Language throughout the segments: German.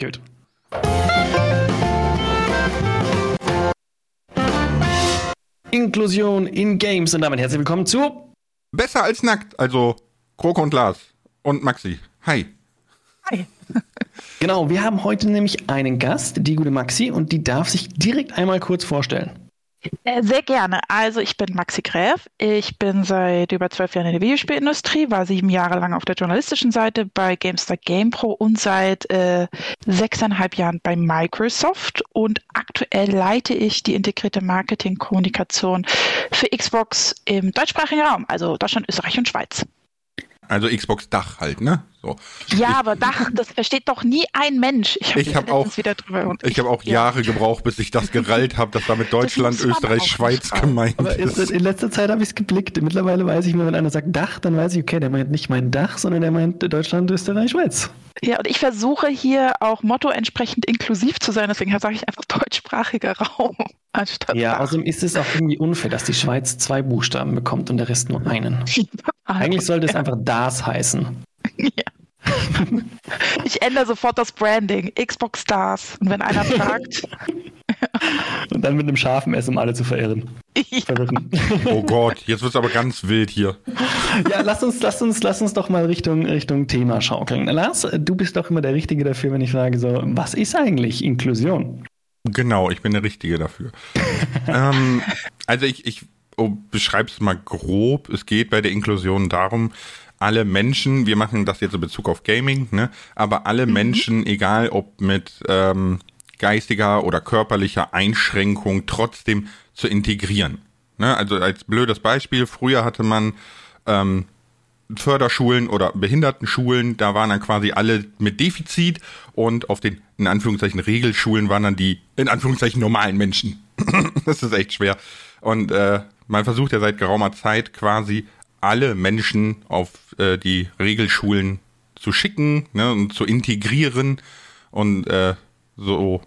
Gut. Inklusion in Games und damit herzlich willkommen zu Besser als nackt, also Kroko und Lars und Maxi. Hi. Hi. genau, wir haben heute nämlich einen Gast, die gute Maxi, und die darf sich direkt einmal kurz vorstellen. Äh, sehr gerne. Also ich bin Maxi Gräf. Ich bin seit über zwölf Jahren in der Videospielindustrie, war sieben Jahre lang auf der journalistischen Seite bei GameStar GamePro und seit äh, sechseinhalb Jahren bei Microsoft. Und aktuell leite ich die integrierte Marketingkommunikation für Xbox im deutschsprachigen Raum, also Deutschland, Österreich und Schweiz. Also Xbox Dach halt, ne? So. Ja, aber Dach, das versteht doch nie ein Mensch. Ich habe hab auch, wieder drüber ich, ich habe auch ja. Jahre gebraucht, bis ich das gerallt habe, dass damit Deutschland, Österreich, Schweiz gemeint aber ist. Aber in letzter Zeit habe ich es geblickt. Mittlerweile weiß ich mir, wenn einer sagt Dach, dann weiß ich, okay, der meint nicht mein Dach, sondern der meint Deutschland, Österreich, Schweiz. Ja, und ich versuche hier auch Motto entsprechend inklusiv zu sein, deswegen sage ich einfach deutschsprachiger Raum anstatt. Ja, Dach. außerdem ist es auch irgendwie unfair, dass die Schweiz zwei Buchstaben bekommt und der Rest nur einen. Eigentlich sollte es einfach das heißen. Ja. Ich ändere sofort das Branding. Xbox Stars. Und wenn einer fragt. Und dann mit einem scharfen S, um alle zu verirren. Ja. Oh Gott, jetzt wird es aber ganz wild hier. Ja, lass uns, lass uns, lass uns doch mal Richtung, Richtung Thema schaukeln. Lars, du bist doch immer der Richtige dafür, wenn ich frage, so, was ist eigentlich Inklusion? Genau, ich bin der Richtige dafür. ähm, also ich, ich oh, es mal grob. Es geht bei der Inklusion darum, alle Menschen, wir machen das jetzt in Bezug auf Gaming, ne, aber alle mhm. Menschen, egal ob mit ähm, geistiger oder körperlicher Einschränkung, trotzdem zu integrieren. Ne? Also als blödes Beispiel, früher hatte man ähm, Förderschulen oder Behindertenschulen, da waren dann quasi alle mit Defizit und auf den in Anführungszeichen Regelschulen waren dann die in Anführungszeichen normalen Menschen. das ist echt schwer. Und äh, man versucht ja seit geraumer Zeit quasi alle Menschen auf äh, die Regelschulen zu schicken ne, und zu integrieren und äh, so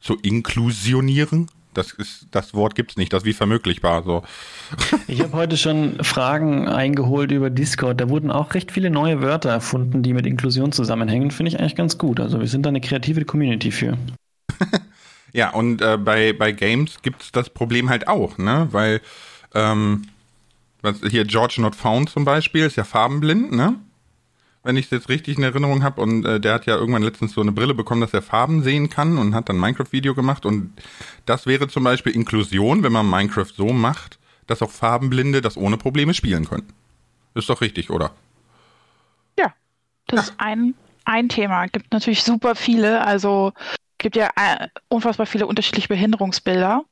zu inklusionieren. Das ist das Wort gibt's nicht, das ist wie vermöglichbar so. Ich habe heute schon Fragen eingeholt über Discord. Da wurden auch recht viele neue Wörter erfunden, die mit Inklusion zusammenhängen. Finde ich eigentlich ganz gut. Also wir sind da eine kreative Community für. ja, und äh, bei, bei Games gibt's das Problem halt auch, ne? Weil ähm, was, hier George Not Found zum Beispiel ist ja farbenblind, ne? Wenn ich es jetzt richtig in Erinnerung habe. Und äh, der hat ja irgendwann letztens so eine Brille bekommen, dass er Farben sehen kann und hat dann Minecraft-Video gemacht. Und das wäre zum Beispiel Inklusion, wenn man Minecraft so macht, dass auch Farbenblinde das ohne Probleme spielen können. Ist doch richtig, oder? Ja, das ja. ist ein, ein Thema. Gibt natürlich super viele. Also gibt ja äh, unfassbar viele unterschiedliche Behinderungsbilder.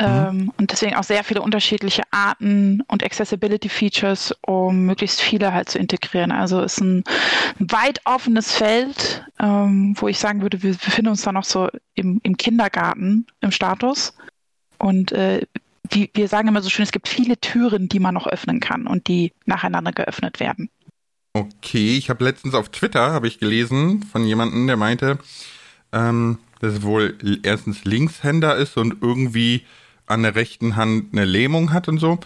Mhm. Ähm, und deswegen auch sehr viele unterschiedliche Arten und Accessibility Features, um möglichst viele halt zu integrieren. Also ist ein weit offenes Feld, ähm, wo ich sagen würde, wir befinden uns da noch so im, im Kindergarten im Status. Und äh, wie, wir sagen immer so schön, es gibt viele Türen, die man noch öffnen kann und die nacheinander geöffnet werden. Okay, ich habe letztens auf Twitter habe ich gelesen von jemandem, der meinte, ähm, dass es wohl erstens Linkshänder ist und irgendwie an der rechten Hand eine Lähmung hat und so.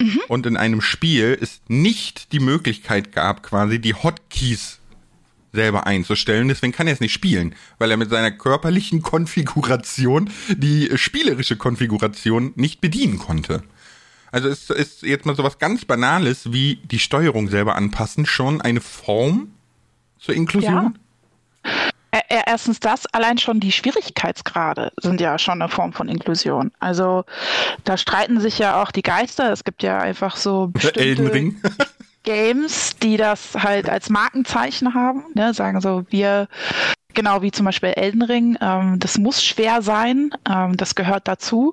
Mhm. Und in einem Spiel es nicht die Möglichkeit gab, quasi die Hotkeys selber einzustellen. Deswegen kann er es nicht spielen, weil er mit seiner körperlichen Konfiguration die spielerische Konfiguration nicht bedienen konnte. Also ist, ist jetzt mal so was ganz Banales wie die Steuerung selber anpassen schon eine Form zur Inklusion? Ja erstens das, allein schon die Schwierigkeitsgrade sind ja schon eine Form von Inklusion. Also da streiten sich ja auch die Geister. Es gibt ja einfach so bestimmte Games, die das halt als Markenzeichen haben. Ne? Sagen so, wir Genau wie zum Beispiel Elden Ring. Ähm, das muss schwer sein, ähm, das gehört dazu.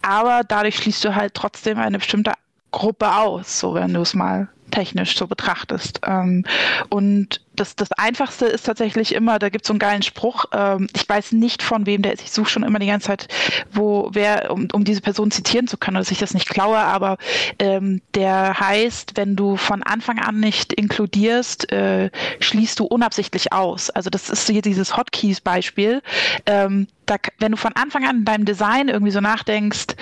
Aber dadurch schließt du halt trotzdem eine bestimmte Gruppe aus, so wenn du es mal technisch so betrachtest. Ähm, und das, das Einfachste ist tatsächlich immer, da gibt es so einen geilen Spruch, ähm, ich weiß nicht von wem der ist, ich suche schon immer die ganze Zeit, wo wer, um, um diese Person zitieren zu können, dass ich das nicht klaue, aber ähm, der heißt, wenn du von Anfang an nicht inkludierst, äh, schließt du unabsichtlich aus. Also das ist hier dieses Hotkeys-Beispiel. Ähm, da, wenn du von Anfang an in deinem Design irgendwie so nachdenkst,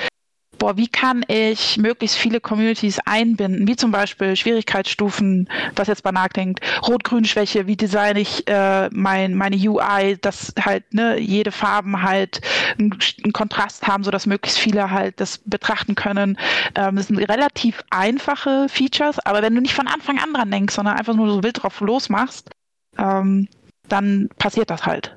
boah, wie kann ich möglichst viele Communities einbinden, wie zum Beispiel Schwierigkeitsstufen, was jetzt banal klingt, Rot-Grün-Schwäche, wie design ich äh, mein, meine UI, dass halt ne, jede Farben halt einen, einen Kontrast haben, sodass möglichst viele halt das betrachten können. Ähm, das sind relativ einfache Features, aber wenn du nicht von Anfang an dran denkst, sondern einfach nur so wild drauf losmachst, ähm, dann passiert das halt.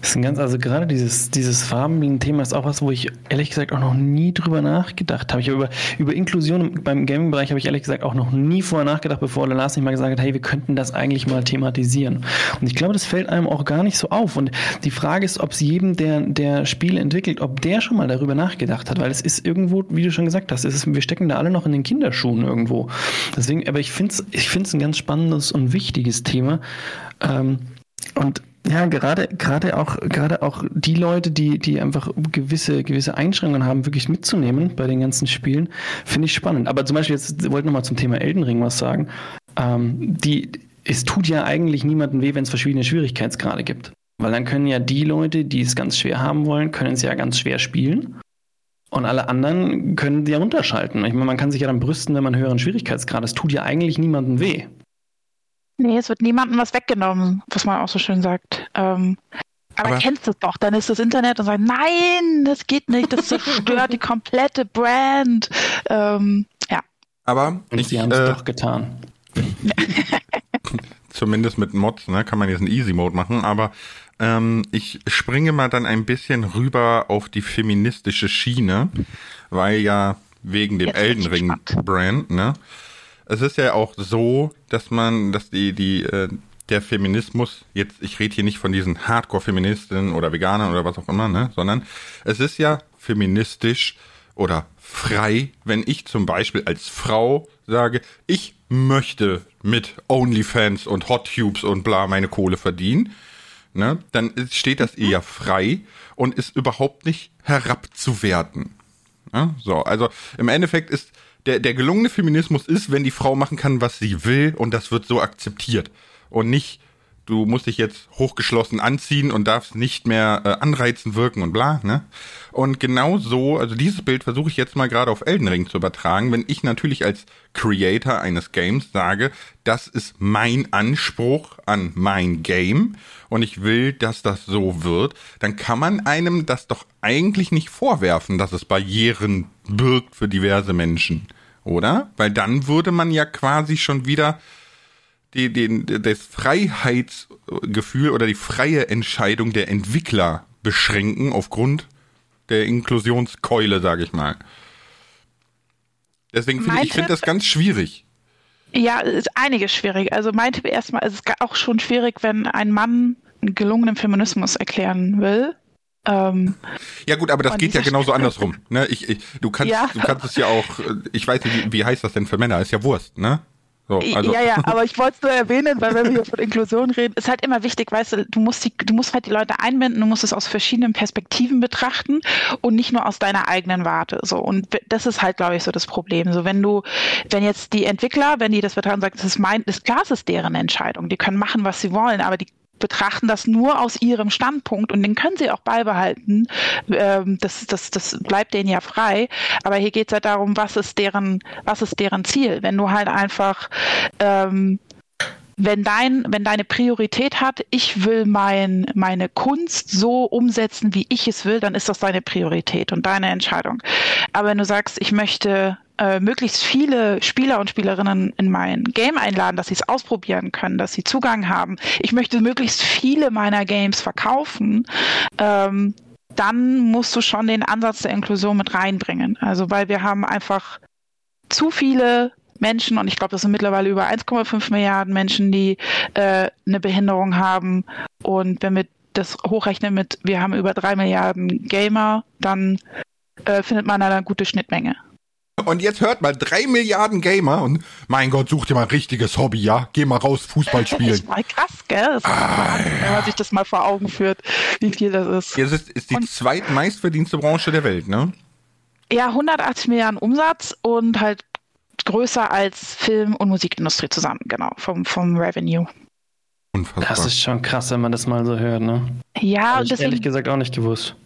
Das ist ein ganz, also gerade dieses, dieses Farben-Thema ist auch was, wo ich ehrlich gesagt auch noch nie drüber nachgedacht habe. Ich habe über, über Inklusion beim Gaming-Bereich habe ich ehrlich gesagt auch noch nie vorher nachgedacht, bevor Lars nicht mal gesagt hat, hey, wir könnten das eigentlich mal thematisieren. Und ich glaube, das fällt einem auch gar nicht so auf. Und die Frage ist, ob es jedem, der, der Spiele entwickelt, ob der schon mal darüber nachgedacht hat, weil es ist irgendwo, wie du schon gesagt hast, ist, wir stecken da alle noch in den Kinderschuhen irgendwo. Deswegen, aber ich finde es ich find's ein ganz spannendes und wichtiges Thema. Ähm, und ja, gerade, gerade auch, gerade auch die Leute, die, die einfach gewisse, gewisse Einschränkungen haben, wirklich mitzunehmen bei den ganzen Spielen, finde ich spannend. Aber zum Beispiel jetzt wollte ich nochmal zum Thema Elden Ring was sagen. Ähm, die, es tut ja eigentlich niemandem weh, wenn es verschiedene Schwierigkeitsgrade gibt. Weil dann können ja die Leute, die es ganz schwer haben wollen, können es ja ganz schwer spielen. Und alle anderen können die ja runterschalten. Ich meine, man kann sich ja dann brüsten, wenn man höheren Schwierigkeitsgrad. Es tut ja eigentlich niemandem weh. Nee, es wird niemandem was weggenommen, was man auch so schön sagt. Ähm, aber, aber kennst du es doch, dann ist das Internet und sagt, nein, das geht nicht, das zerstört die komplette Brand. Ähm, ja. Aber und sie haben es äh, doch getan. Zumindest mit Mods, ne, kann man jetzt einen Easy Mode machen, aber ähm, ich springe mal dann ein bisschen rüber auf die feministische Schiene, weil ja wegen dem Elden Ring Brand, ne? Es ist ja auch so, dass man, dass die, die, äh, der Feminismus, jetzt, ich rede hier nicht von diesen Hardcore-Feministinnen oder Veganern oder was auch immer, ne, sondern es ist ja feministisch oder frei, wenn ich zum Beispiel als Frau sage, ich möchte mit OnlyFans und HotTubes und bla meine Kohle verdienen, ne, dann steht das ihr ja frei und ist überhaupt nicht herabzuwerten. Ja, so, also im Endeffekt ist der, der gelungene Feminismus ist, wenn die Frau machen kann, was sie will und das wird so akzeptiert. Und nicht, du musst dich jetzt hochgeschlossen anziehen und darfst nicht mehr äh, anreizen wirken und bla, ne? Und genau so, also dieses Bild versuche ich jetzt mal gerade auf Elden Ring zu übertragen, wenn ich natürlich als Creator eines Games sage, das ist mein Anspruch an mein Game und ich will, dass das so wird, dann kann man einem das doch eigentlich nicht vorwerfen, dass es Barrieren birgt für diverse Menschen, oder? Weil dann würde man ja quasi schon wieder die, den, das Freiheitsgefühl oder die freie Entscheidung der Entwickler beschränken aufgrund der Inklusionskeule, sage ich mal. Deswegen finde ich finde das ganz schwierig. Ja, es ist einiges schwierig. Also mein Tipp erstmal, es ist auch schon schwierig, wenn ein Mann einen gelungenen Feminismus erklären will. Ähm, ja gut, aber das geht ja genauso andersrum. Ne? Ich, ich, du, kannst, ja. du kannst es ja auch, äh, ich weiß nicht, wie, wie heißt das denn für Männer? Ist ja Wurst, ne? So, also. Ja, ja, aber ich wollte es nur erwähnen, weil wenn wir hier von Inklusion reden, ist halt immer wichtig, weißt du, du musst, die, du musst halt die Leute einbinden, du musst es aus verschiedenen Perspektiven betrachten und nicht nur aus deiner eigenen Warte. So. Und das ist halt, glaube ich, so das Problem. So, wenn du, wenn jetzt die Entwickler, wenn die das betrachten, sagen, das ist mein, das klar, es ist deren Entscheidung. Die können machen, was sie wollen, aber die betrachten das nur aus ihrem Standpunkt und den können sie auch beibehalten. Ähm, das, das, das bleibt denen ja frei. Aber hier geht es halt darum, was ist deren, was ist deren Ziel? Wenn du halt einfach ähm, wenn dein, wenn deine Priorität hat, ich will mein, meine Kunst so umsetzen, wie ich es will, dann ist das deine Priorität und deine Entscheidung. Aber wenn du sagst, ich möchte äh, möglichst viele Spieler und Spielerinnen in mein Game einladen, dass sie es ausprobieren können, dass sie Zugang haben. Ich möchte möglichst viele meiner Games verkaufen. Ähm, dann musst du schon den Ansatz der Inklusion mit reinbringen. Also weil wir haben einfach zu viele Menschen, und ich glaube, das sind mittlerweile über 1,5 Milliarden Menschen, die äh, eine Behinderung haben. Und wenn wir das hochrechnen mit, wir haben über drei Milliarden Gamer, dann äh, findet man da eine gute Schnittmenge. Und jetzt hört mal, drei Milliarden Gamer und mein Gott, such dir mal ein richtiges Hobby, ja? Geh mal raus, Fußball spielen. Das ist mal krass, gell? Das ah, wenn man sich das mal vor Augen führt, wie viel das ist. Ja, das ist, ist die und, zweitmeistverdienste Branche der Welt, ne? Ja, 180 Milliarden Umsatz und halt größer als Film- und Musikindustrie zusammen, genau, vom, vom Revenue. Unfassbar. Das ist schon krass, wenn man das mal so hört, ne? Ja, Hab ich deswegen, ehrlich gesagt auch nicht gewusst.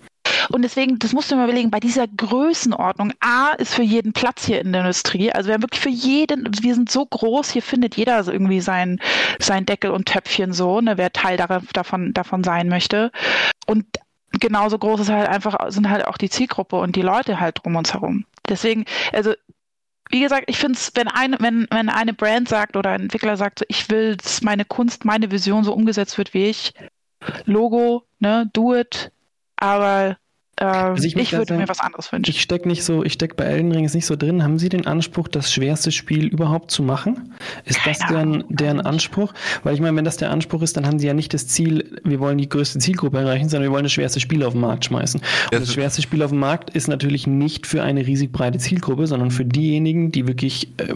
Und deswegen, das musst du mir überlegen, bei dieser Größenordnung, A ist für jeden Platz hier in der Industrie. Also wir haben wirklich für jeden, wir sind so groß, hier findet jeder irgendwie sein, sein Deckel und Töpfchen so, ne, wer Teil davon, davon sein möchte. Und genauso groß ist halt einfach, sind halt auch die Zielgruppe und die Leute halt um uns herum. Deswegen, also wie gesagt, ich finde es, wenn eine, wenn, wenn eine Brand sagt oder ein Entwickler sagt, so, ich will, dass meine Kunst, meine Vision so umgesetzt wird wie ich, Logo, ne, do it, aber äh, also ich, ich würde mir was anderes wünschen. Ich stecke nicht so, ich stecke bei Elden Ring nicht so drin. Haben Sie den Anspruch, das schwerste Spiel überhaupt zu machen? Ist Keine das deren, deren Anspruch? Weil ich meine, wenn das der Anspruch ist, dann haben Sie ja nicht das Ziel, wir wollen die größte Zielgruppe erreichen, sondern wir wollen das schwerste Spiel auf den Markt schmeißen. Und das, das schwerste Spiel auf dem Markt ist natürlich nicht für eine riesig breite Zielgruppe, sondern für diejenigen, die wirklich äh,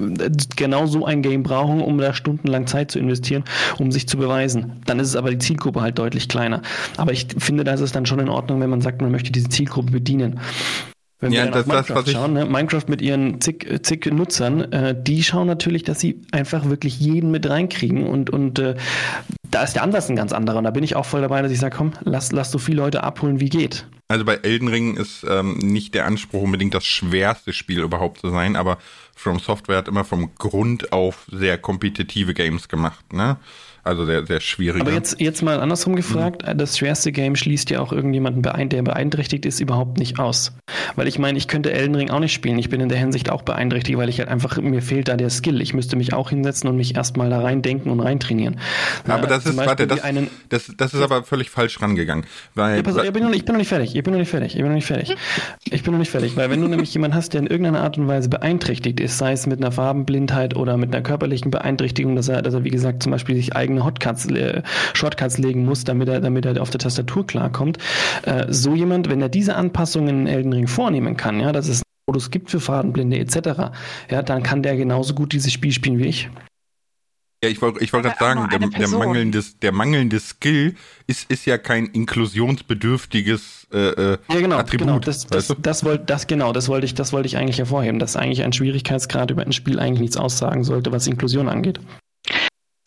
genau so ein Game brauchen, um da stundenlang Zeit zu investieren, um sich zu beweisen. Dann ist es aber die Zielgruppe halt deutlich kleiner. Aber ich finde, da ist es dann schon in Ordnung, wenn man sagt, man möchte diese Zielgruppe bedienen. Wenn ja, wir das, auf Minecraft das, schauen, ne? Minecraft mit ihren zig, zig Nutzern, äh, die schauen natürlich, dass sie einfach wirklich jeden mit reinkriegen und, und äh, da ist der Ansatz ein ganz anderer und da bin ich auch voll dabei, dass ich sage, komm, lass, lass so viele Leute abholen, wie geht. Also bei Elden Ring ist ähm, nicht der Anspruch unbedingt das schwerste Spiel überhaupt zu sein, aber From Software hat immer vom Grund auf sehr kompetitive Games gemacht, ne? Also sehr, sehr schwierig. Aber jetzt, jetzt mal andersrum gefragt, mhm. das schwerste Game schließt ja auch irgendjemanden, der beeinträchtigt ist, überhaupt nicht aus. Weil ich meine, ich könnte Elden Ring auch nicht spielen. Ich bin in der Hinsicht auch beeinträchtigt, weil ich halt einfach, mir fehlt da der Skill. Ich müsste mich auch hinsetzen und mich erstmal da rein denken und rein trainieren. Aber das ist, warte, das, einen, das, das ist aber völlig falsch rangegangen. Weil, ja, pass, ich, bin noch, ich bin noch nicht fertig. Ich bin noch nicht fertig. Ich bin noch nicht fertig. Ich bin noch nicht fertig. Weil wenn du nämlich jemanden hast, der in irgendeiner Art und Weise beeinträchtigt ist, sei es mit einer Farbenblindheit oder mit einer körperlichen Beeinträchtigung, dass er, dass er wie gesagt, zum Beispiel sich eigene Hotcuts äh, Shortcuts legen muss, damit er, damit er auf der Tastatur klarkommt. Äh, so jemand, wenn er diese Anpassungen in Elden Ring vornehmen kann, ja, dass es Modus gibt für Fadenblinde etc., ja, dann kann der genauso gut dieses Spiel spielen wie ich. Ja, ich wollte ich wollt gerade sagen, der, der, mangelnde, der mangelnde Skill ist, ist ja kein inklusionsbedürftiges äh, äh ja, genau, Attribut. Genau, das, das, das, wollt, das, genau, das wollte ich, das wollte ich eigentlich hervorheben, dass eigentlich ein Schwierigkeitsgrad über ein Spiel eigentlich nichts aussagen sollte, was Inklusion angeht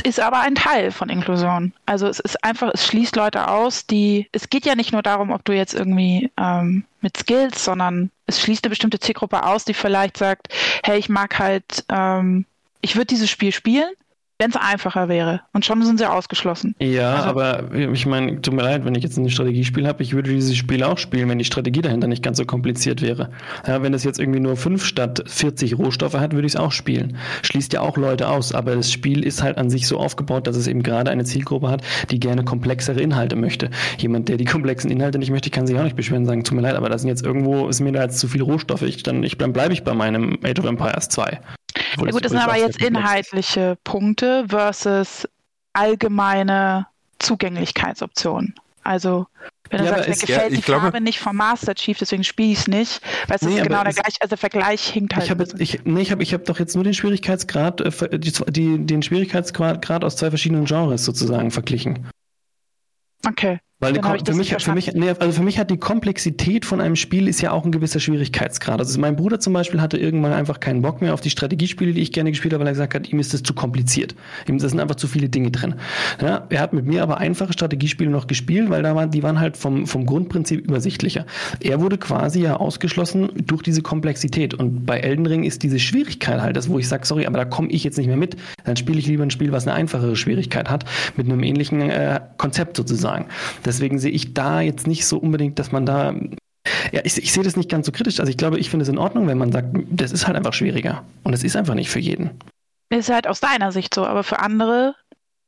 ist aber ein Teil von Inklusion. Also es ist einfach, es schließt Leute aus, die, es geht ja nicht nur darum, ob du jetzt irgendwie ähm, mit Skills, sondern es schließt eine bestimmte Zielgruppe aus, die vielleicht sagt, hey, ich mag halt, ähm, ich würde dieses Spiel spielen, wenn es einfacher wäre. Und schon sind sie ausgeschlossen. Ja, also, aber ich meine, tut mir leid, wenn ich jetzt ein Strategiespiel habe, ich würde dieses Spiel auch spielen, wenn die Strategie dahinter nicht ganz so kompliziert wäre. Ja, wenn es jetzt irgendwie nur fünf statt 40 Rohstoffe hat, würde ich es auch spielen. Schließt ja auch Leute aus, aber das Spiel ist halt an sich so aufgebaut, dass es eben gerade eine Zielgruppe hat, die gerne komplexere Inhalte möchte. Jemand, der die komplexen Inhalte nicht möchte, kann sich auch nicht beschweren und sagen, tut mir leid, aber das sind jetzt irgendwo, ist mir da jetzt zu viel Rohstoffe. Ich, dann, ich, dann bleibe ich bei meinem Age of Empires 2. Ja gut, das sind aber jetzt inhaltliche Punkte versus allgemeine Zugänglichkeitsoptionen. Also wenn du ja, sagst, mir gefällt ja, die glaube, Farbe nicht vom Master Chief, deswegen spiele ich es nicht, weil es nee, ist genau der gleiche, also der Vergleich hinkt halt. Ich habe ich, nee, ich hab, ich hab doch jetzt nur den Schwierigkeitsgrad, äh, die, die, den Schwierigkeitsgrad aus zwei verschiedenen Genres sozusagen verglichen. Okay. Weil die, für, mich, für, mich, nee, also für mich hat die Komplexität von einem Spiel ist ja auch ein gewisser Schwierigkeitsgrad. Also mein Bruder zum Beispiel hatte irgendwann einfach keinen Bock mehr auf die Strategiespiele, die ich gerne gespielt habe, weil er gesagt hat, ihm ist das zu kompliziert. Ihm sind einfach zu viele Dinge drin. Ja, er hat mit mir aber einfache Strategiespiele noch gespielt, weil da waren, die waren halt vom, vom Grundprinzip übersichtlicher. Er wurde quasi ja ausgeschlossen durch diese Komplexität. Und bei Elden Ring ist diese Schwierigkeit halt das, wo ich sage, sorry, aber da komme ich jetzt nicht mehr mit. Dann spiele ich lieber ein Spiel, was eine einfachere Schwierigkeit hat, mit einem ähnlichen äh, Konzept sozusagen. Deswegen sehe ich da jetzt nicht so unbedingt, dass man da ja, ich, ich sehe das nicht ganz so kritisch. Also ich glaube, ich finde es in Ordnung, wenn man sagt, das ist halt einfach schwieriger. Und es ist einfach nicht für jeden. Ist halt aus deiner Sicht so, aber für andere,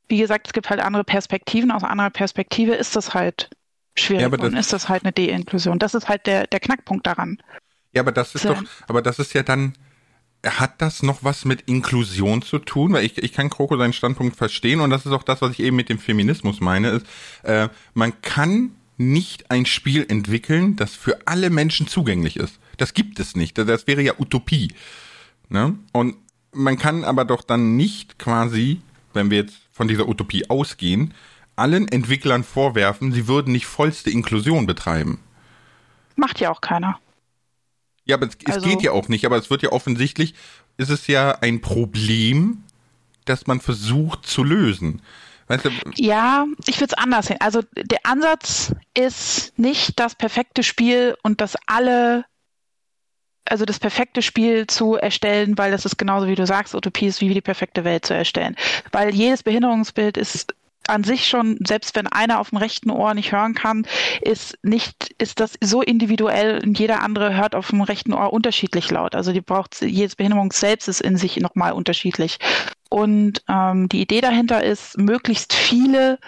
wie gesagt, es gibt halt andere Perspektiven. Aus anderer Perspektive ist das halt schwierig ja, aber und ist das halt eine De-Inklusion. Das ist halt der, der Knackpunkt daran. Ja, aber das ist so. doch, aber das ist ja dann, hat das noch was mit Inklusion zu tun? Weil ich, ich kann Kroko seinen Standpunkt verstehen und das ist auch das, was ich eben mit dem Feminismus meine, ist, äh, man kann nicht ein Spiel entwickeln, das für alle Menschen zugänglich ist. Das gibt es nicht. Das wäre ja Utopie. Ne? Und man kann aber doch dann nicht quasi, wenn wir jetzt von dieser Utopie ausgehen, allen Entwicklern vorwerfen, sie würden nicht vollste Inklusion betreiben. Macht ja auch keiner. Ja, aber es, also, es geht ja auch nicht, aber es wird ja offensichtlich, ist es ja ein Problem, das man versucht zu lösen. Weißt du? Ja, ich würde es anders sehen. Also der Ansatz ist nicht das perfekte Spiel und das alle also das perfekte Spiel zu erstellen, weil das ist genauso wie du sagst, Utopie ist wie die perfekte Welt zu erstellen. Weil jedes Behinderungsbild ist an sich schon, selbst wenn einer auf dem rechten Ohr nicht hören kann, ist nicht, ist das so individuell und jeder andere hört auf dem rechten Ohr unterschiedlich laut. Also die braucht, jedes Behinderung selbst ist in sich nochmal unterschiedlich. Und ähm, die Idee dahinter ist, möglichst viele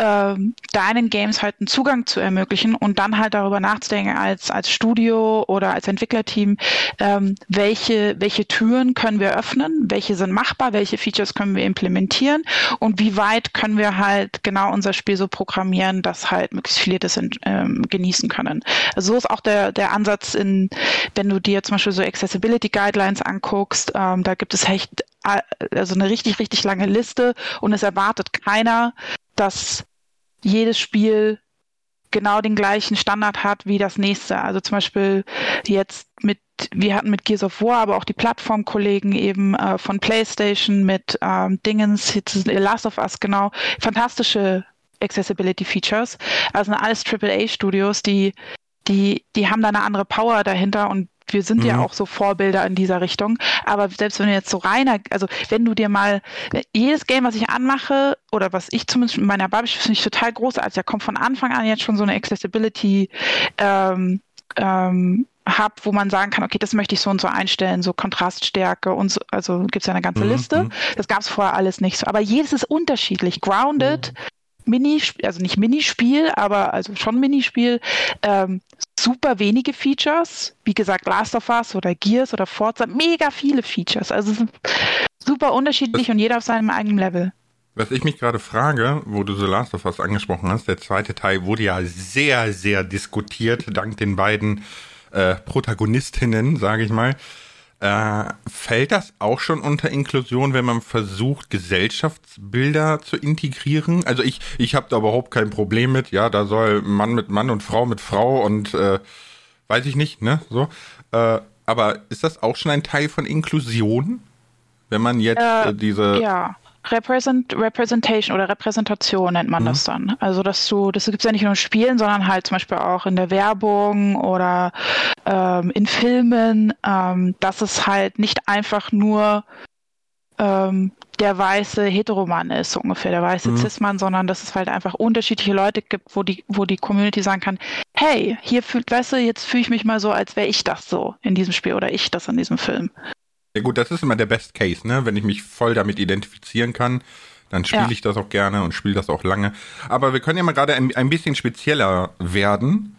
ähm, deinen Games halt einen Zugang zu ermöglichen und dann halt darüber nachzudenken als, als Studio oder als Entwicklerteam, ähm, welche, welche Türen können wir öffnen, welche sind machbar, welche Features können wir implementieren und wie weit können wir halt genau unser Spiel so programmieren, dass halt möglichst viele das ähm, genießen können. Also so ist auch der, der Ansatz in, wenn du dir zum Beispiel so Accessibility Guidelines anguckst, ähm, da gibt es echt äh, also eine richtig, richtig lange Liste und es erwartet keiner, dass jedes Spiel genau den gleichen Standard hat wie das nächste. Also zum Beispiel jetzt mit, wir hatten mit Gears of War, aber auch die Plattformkollegen eben äh, von PlayStation mit ähm, Dingens, Last of Us, genau, fantastische Accessibility Features. Also alles AAA-Studios, die, die, die haben da eine andere Power dahinter und wir sind mhm. ja auch so Vorbilder in dieser Richtung. Aber selbst wenn du jetzt so reiner, also wenn du dir mal jedes Game, was ich anmache, oder was ich zumindest in meiner Bubble finde ich total großartig, da kommt von Anfang an jetzt schon so eine Accessibility ähm, ähm, Hub, wo man sagen kann, okay, das möchte ich so und so einstellen, so Kontraststärke und so, also gibt es ja eine ganze mhm. Liste. Mhm. Das gab es vorher alles nicht so. Aber jedes ist unterschiedlich. Grounded, mhm. Mini, also nicht Minispiel, aber also schon Minispiel, ähm, super wenige Features. Wie gesagt, Last of Us oder Gears oder Forza, mega viele Features. Also super unterschiedlich was, und jeder auf seinem eigenen Level. Was ich mich gerade frage, wo du The Last of Us angesprochen hast, der zweite Teil wurde ja sehr, sehr diskutiert, dank den beiden äh, Protagonistinnen, sage ich mal. Äh, fällt das auch schon unter Inklusion, wenn man versucht, Gesellschaftsbilder zu integrieren? Also ich, ich habe da überhaupt kein Problem mit. Ja, da soll Mann mit Mann und Frau mit Frau und äh, weiß ich nicht, ne? So. Äh, aber ist das auch schon ein Teil von Inklusion? Wenn man jetzt äh, diese. Ja. Represent, Representation oder Repräsentation nennt man mhm. das dann. Also dass du, das gibt es ja nicht nur in Spielen, sondern halt zum Beispiel auch in der Werbung oder ähm, in Filmen, ähm, dass es halt nicht einfach nur ähm, der weiße Heteroman ist, so ungefähr, der weiße mhm. Cis-Mann, sondern dass es halt einfach unterschiedliche Leute gibt, wo die, wo die Community sagen kann, hey, hier fühlt, weißt du, jetzt fühle ich mich mal so, als wäre ich das so in diesem Spiel oder ich das in diesem Film. Ja gut, das ist immer der Best Case, ne? Wenn ich mich voll damit identifizieren kann, dann spiele ja. ich das auch gerne und spiele das auch lange. Aber wir können ja mal gerade ein, ein bisschen spezieller werden.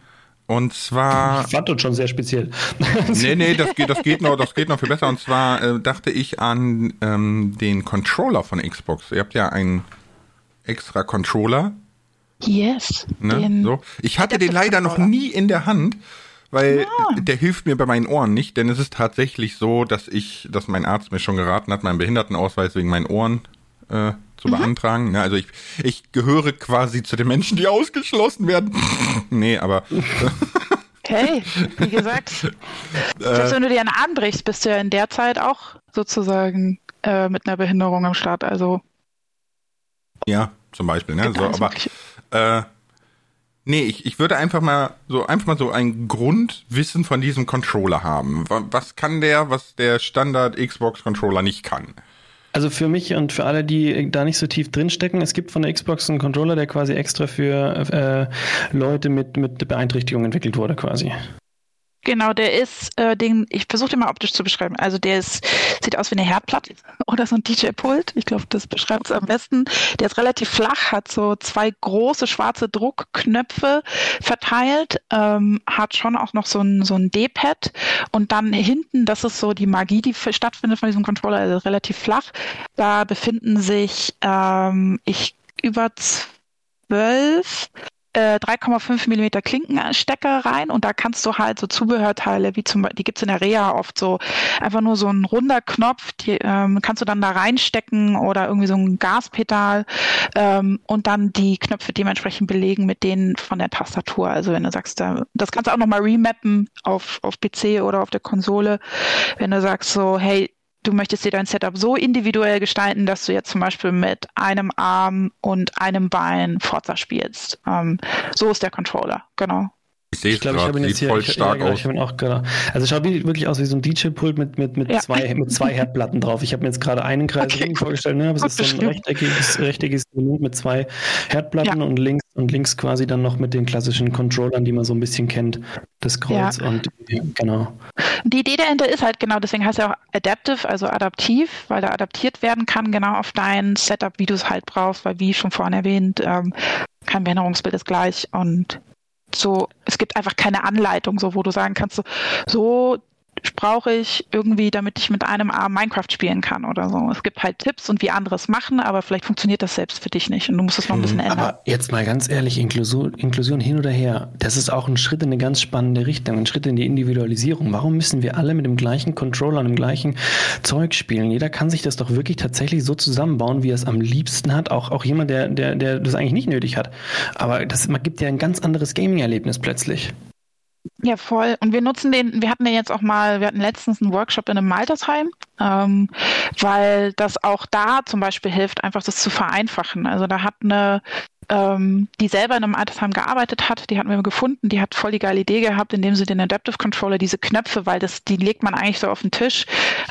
Und zwar. Ich fand das schon sehr speziell. nee, nee, das geht, das geht noch, das geht noch viel besser. Und zwar äh, dachte ich an ähm, den Controller von Xbox. Ihr habt ja einen extra Controller. Yes. Ne? So. Ich hatte den leider noch nie in der Hand weil ja. der hilft mir bei meinen Ohren nicht, denn es ist tatsächlich so, dass ich, dass mein Arzt mir schon geraten hat, meinen Behindertenausweis wegen meinen Ohren äh, zu mhm. beantragen. Ja, also ich, ich gehöre quasi zu den Menschen, die ausgeschlossen werden. nee, aber. hey, wie gesagt, selbst wenn du dir einen Arm brichst, bist du ja in der Zeit auch sozusagen äh, mit einer Behinderung am Start. Also. Ja, zum Beispiel, ne? So, aber äh, Nee, ich, ich würde einfach mal so einfach mal so ein Grundwissen von diesem Controller haben. Was kann der, was der Standard Xbox Controller nicht kann? Also für mich und für alle, die da nicht so tief drinstecken, es gibt von der Xbox einen Controller, der quasi extra für äh, Leute mit, mit Beeinträchtigung entwickelt wurde, quasi. Genau, der ist, äh, den, ich versuche den mal optisch zu beschreiben. Also der ist, sieht aus wie eine Herdplatte oder so ein DJ-Pult. Ich glaube, das beschreibt es am besten. Der ist relativ flach, hat so zwei große schwarze Druckknöpfe verteilt, ähm, hat schon auch noch so ein, so ein D-Pad und dann hinten, das ist so die Magie, die stattfindet von diesem Controller, also relativ flach. Da befinden sich, ähm, ich über zwölf 3,5 äh, mm Klinkenstecker rein und da kannst du halt so Zubehörteile, wie zum Beispiel, die gibt's in der Reha oft so, einfach nur so ein runder Knopf, die ähm, kannst du dann da reinstecken oder irgendwie so ein Gaspedal ähm, und dann die Knöpfe dementsprechend belegen mit denen von der Tastatur. Also wenn du sagst, das kannst du auch nochmal remappen auf, auf PC oder auf der Konsole, wenn du sagst so, hey, du möchtest dir dein Setup so individuell gestalten, dass du jetzt zum Beispiel mit einem Arm und einem Bein Forza spielst. Ähm, so ist der Controller, genau. Ich sehe es glaube, ich habe ihn jetzt hier, voll ich, stark ja, genau, aus. Ich ihn auch gerade. Also schaut wirklich aus wie so ein DJ-Pult mit, mit, mit, ja. zwei, mit zwei Herdplatten drauf. Ich habe mir jetzt gerade einen Kreis okay. vorgestellt, ne? aber es ist so ein rechteckiges, rechteckiges Menü mit zwei Herdplatten ja. und links und links quasi dann noch mit den klassischen Controllern, die man so ein bisschen kennt, das Kreuz ja. und genau. Die Idee dahinter ist halt genau, deswegen heißt er auch adaptive, also adaptiv, weil er adaptiert werden kann, genau auf dein Setup, wie du es halt brauchst, weil wie schon vorhin erwähnt, ähm, kein Behinderungsbild ist gleich und so, es gibt einfach keine Anleitung, so wo du sagen kannst, so, so brauche ich irgendwie, damit ich mit einem Arm Minecraft spielen kann oder so. Es gibt halt Tipps und wie andere es machen, aber vielleicht funktioniert das selbst für dich nicht und du musst es noch ein bisschen ändern. Aber jetzt mal ganz ehrlich, Inklusion, Inklusion hin oder her, das ist auch ein Schritt in eine ganz spannende Richtung, ein Schritt in die Individualisierung. Warum müssen wir alle mit dem gleichen Controller und dem gleichen Zeug spielen? Jeder kann sich das doch wirklich tatsächlich so zusammenbauen, wie er es am liebsten hat. Auch, auch jemand, der, der, der das eigentlich nicht nötig hat. Aber das man gibt ja ein ganz anderes Gaming-Erlebnis plötzlich. Ja, voll. Und wir nutzen den, wir hatten ja jetzt auch mal, wir hatten letztens einen Workshop in einem Altersheim, ähm, weil das auch da zum Beispiel hilft, einfach das zu vereinfachen. Also da hat eine ähm, die selber in einem Altersheim gearbeitet hat, die hatten wir gefunden, die hat voll die geile Idee gehabt, indem sie den Adaptive Controller, diese Knöpfe, weil das, die legt man eigentlich so auf den Tisch,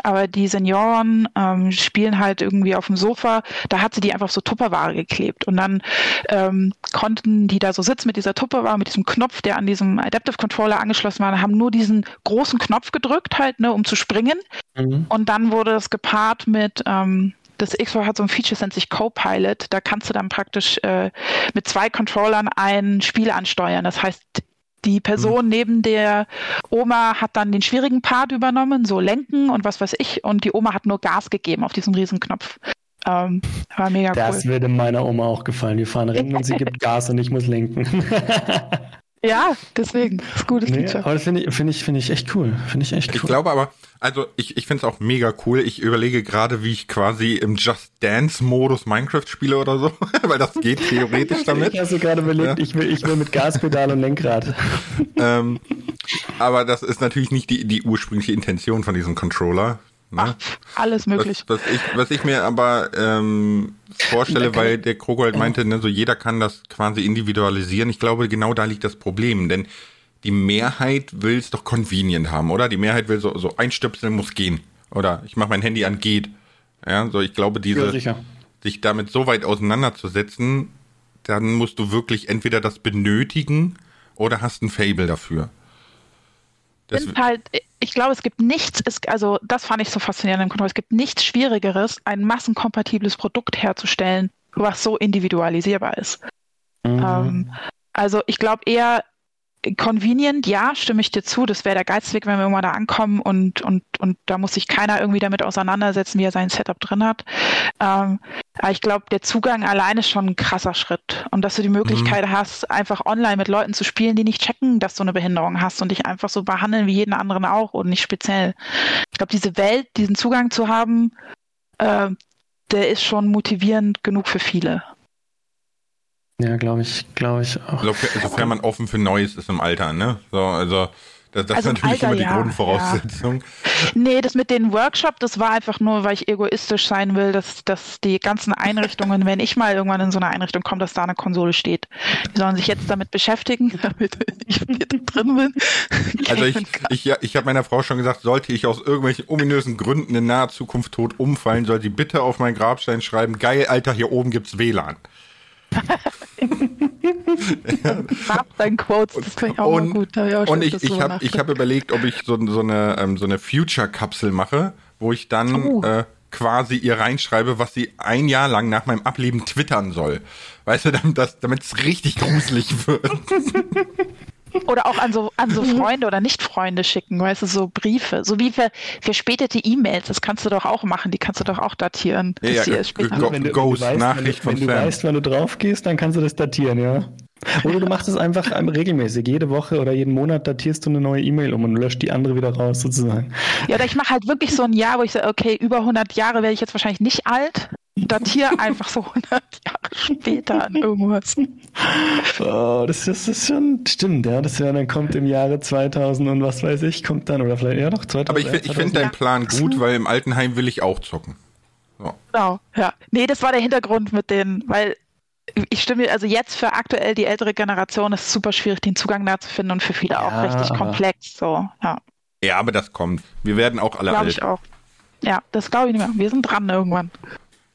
aber die Senioren ähm, spielen halt irgendwie auf dem Sofa, da hat sie die einfach so Tupperware geklebt und dann ähm, konnten die da so sitzen mit dieser Tupperware, mit diesem Knopf, der an diesem Adaptive Controller angeschlossen war, haben nur diesen großen Knopf gedrückt halt, ne, um zu springen mhm. und dann wurde es gepaart mit ähm, das Xbox hat so ein Feature, das nennt sich Copilot. Da kannst du dann praktisch äh, mit zwei Controllern ein Spiel ansteuern. Das heißt, die Person mhm. neben der Oma hat dann den schwierigen Part übernommen, so lenken und was weiß ich. Und die Oma hat nur Gas gegeben auf diesem Riesenknopf. Ähm, war mega das cool. Das würde meiner Oma auch gefallen. Wir fahren Rennen und sie gibt Gas und ich muss lenken. Ja, deswegen. Das ist gutes nee, Feature. Aber das finde ich, finde ich, finde ich echt cool. Finde ich echt cool. Ich glaube aber, also ich, ich finde es auch mega cool. Ich überlege gerade, wie ich quasi im Just Dance-Modus Minecraft spiele oder so, weil das geht theoretisch damit. Ich hast du gerade überlegt, ja. ich, will, ich will mit Gaspedal und Lenkrad. ähm, aber das ist natürlich nicht die, die ursprüngliche Intention von diesem Controller. Ne? Ach, alles möglich. Was, was, ich, was ich mir aber ähm, vorstelle, weil der Krogo halt meinte, ne, so jeder kann das quasi individualisieren. Ich glaube, genau da liegt das Problem, denn die Mehrheit will es doch convenient haben, oder? Die Mehrheit will so, so einstöpseln muss gehen. Oder ich mache mein Handy an, geht. Ja, so ich glaube, diese ja, sich damit so weit auseinanderzusetzen, dann musst du wirklich entweder das benötigen oder hast ein Fable dafür. Das halt, ich glaube, es gibt nichts, es, also das fand ich so faszinierend im Control, es gibt nichts Schwierigeres, ein massenkompatibles Produkt herzustellen, was so individualisierbar ist. Mhm. Ähm, also ich glaube eher, Convenient, ja, stimme ich dir zu. Das wäre der Geizweg, wenn wir irgendwann da ankommen und, und, und da muss sich keiner irgendwie damit auseinandersetzen, wie er sein Setup drin hat. Ähm, aber ich glaube, der Zugang alleine ist schon ein krasser Schritt. Und dass du die Möglichkeit mhm. hast, einfach online mit Leuten zu spielen, die nicht checken, dass du eine Behinderung hast und dich einfach so behandeln wie jeden anderen auch und nicht speziell. Ich glaube, diese Welt, diesen Zugang zu haben, äh, der ist schon motivierend genug für viele. Ja, glaube ich, glaube ich auch. Also, sofern man offen für Neues ist im Alter, ne? So, also das, das also ist natürlich Alter, immer die ja, Grundvoraussetzung. Ja. Nee, das mit den Workshops, das war einfach nur, weil ich egoistisch sein will, dass, dass die ganzen Einrichtungen, wenn ich mal irgendwann in so eine Einrichtung komme, dass da eine Konsole steht. Die sollen sich jetzt damit beschäftigen, damit ich wieder drin bin. Also ich, ich, ja, ich habe meiner Frau schon gesagt, sollte ich aus irgendwelchen ominösen Gründen in naher Zukunft tot umfallen, soll sie bitte auf meinen Grabstein schreiben, geil, Alter, hier oben gibt's WLAN. Hab dein Quotes, das finde ich auch und, gut. Ja, und ich, ich habe hab überlegt, ob ich so, so eine, ähm, so eine Future-Kapsel mache, wo ich dann oh. äh, quasi ihr reinschreibe, was sie ein Jahr lang nach meinem Ableben twittern soll. Weißt du, damit es richtig gruselig wird. Oder auch an so, an so. Freunde oder Nicht-Freunde schicken, weißt du, so Briefe. So wie für verspätete E-Mails, das kannst du doch auch machen, die kannst du doch auch datieren. Ja, ja, go, wenn du, wenn du weißt, wenn, du, wenn du weißt, wann du drauf gehst, dann kannst du das datieren, ja. Oder du machst es einfach regelmäßig. Jede Woche oder jeden Monat datierst du eine neue E-Mail um und löscht die andere wieder raus, sozusagen. Ja, oder ich mache halt wirklich so ein Jahr, wo ich sage, okay, über 100 Jahre werde ich jetzt wahrscheinlich nicht alt. Datiere einfach so 100 Jahre Jahre später an irgendwas. Oh, das, das ist schon, stimmt, ja. Das ja dann kommt im Jahre 2000 und was weiß ich, kommt dann, oder vielleicht, ja, noch 2000. Aber ich, ich finde deinen Plan gut, weil im Altenheim will ich auch zocken. So. Genau, ja. Nee, das war der Hintergrund mit den, weil ich stimme, also jetzt für aktuell die ältere Generation ist es super schwierig, den Zugang da zu finden und für viele ja, auch richtig komplex. So, ja. Ja, aber das kommt. Wir werden auch alle Glaube ich auch. Ja, das glaube ich nicht mehr. Wir sind dran irgendwann.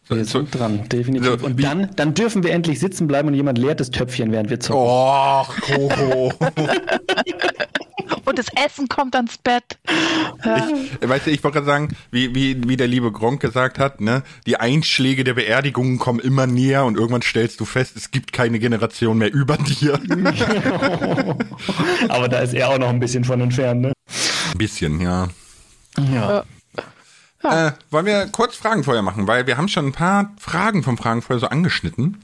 Wir sind dran, definitiv. So, und dann, dann dürfen wir endlich sitzen bleiben und jemand leert das Töpfchen, während wir zocken. Oh, Coco. und das Essen kommt ans Bett. Ich, weißt du, ich wollte gerade sagen, wie, wie, wie der liebe Gronk gesagt hat, ne, die Einschläge der Beerdigungen kommen immer näher und irgendwann stellst du fest, es gibt keine Generation mehr über dir. Aber da ist er auch noch ein bisschen von entfernt, ne? Ein bisschen, ja. Ja. Äh, wollen wir kurz Fragenfeuer machen, weil wir haben schon ein paar Fragen vom Fragenfeuer so angeschnitten.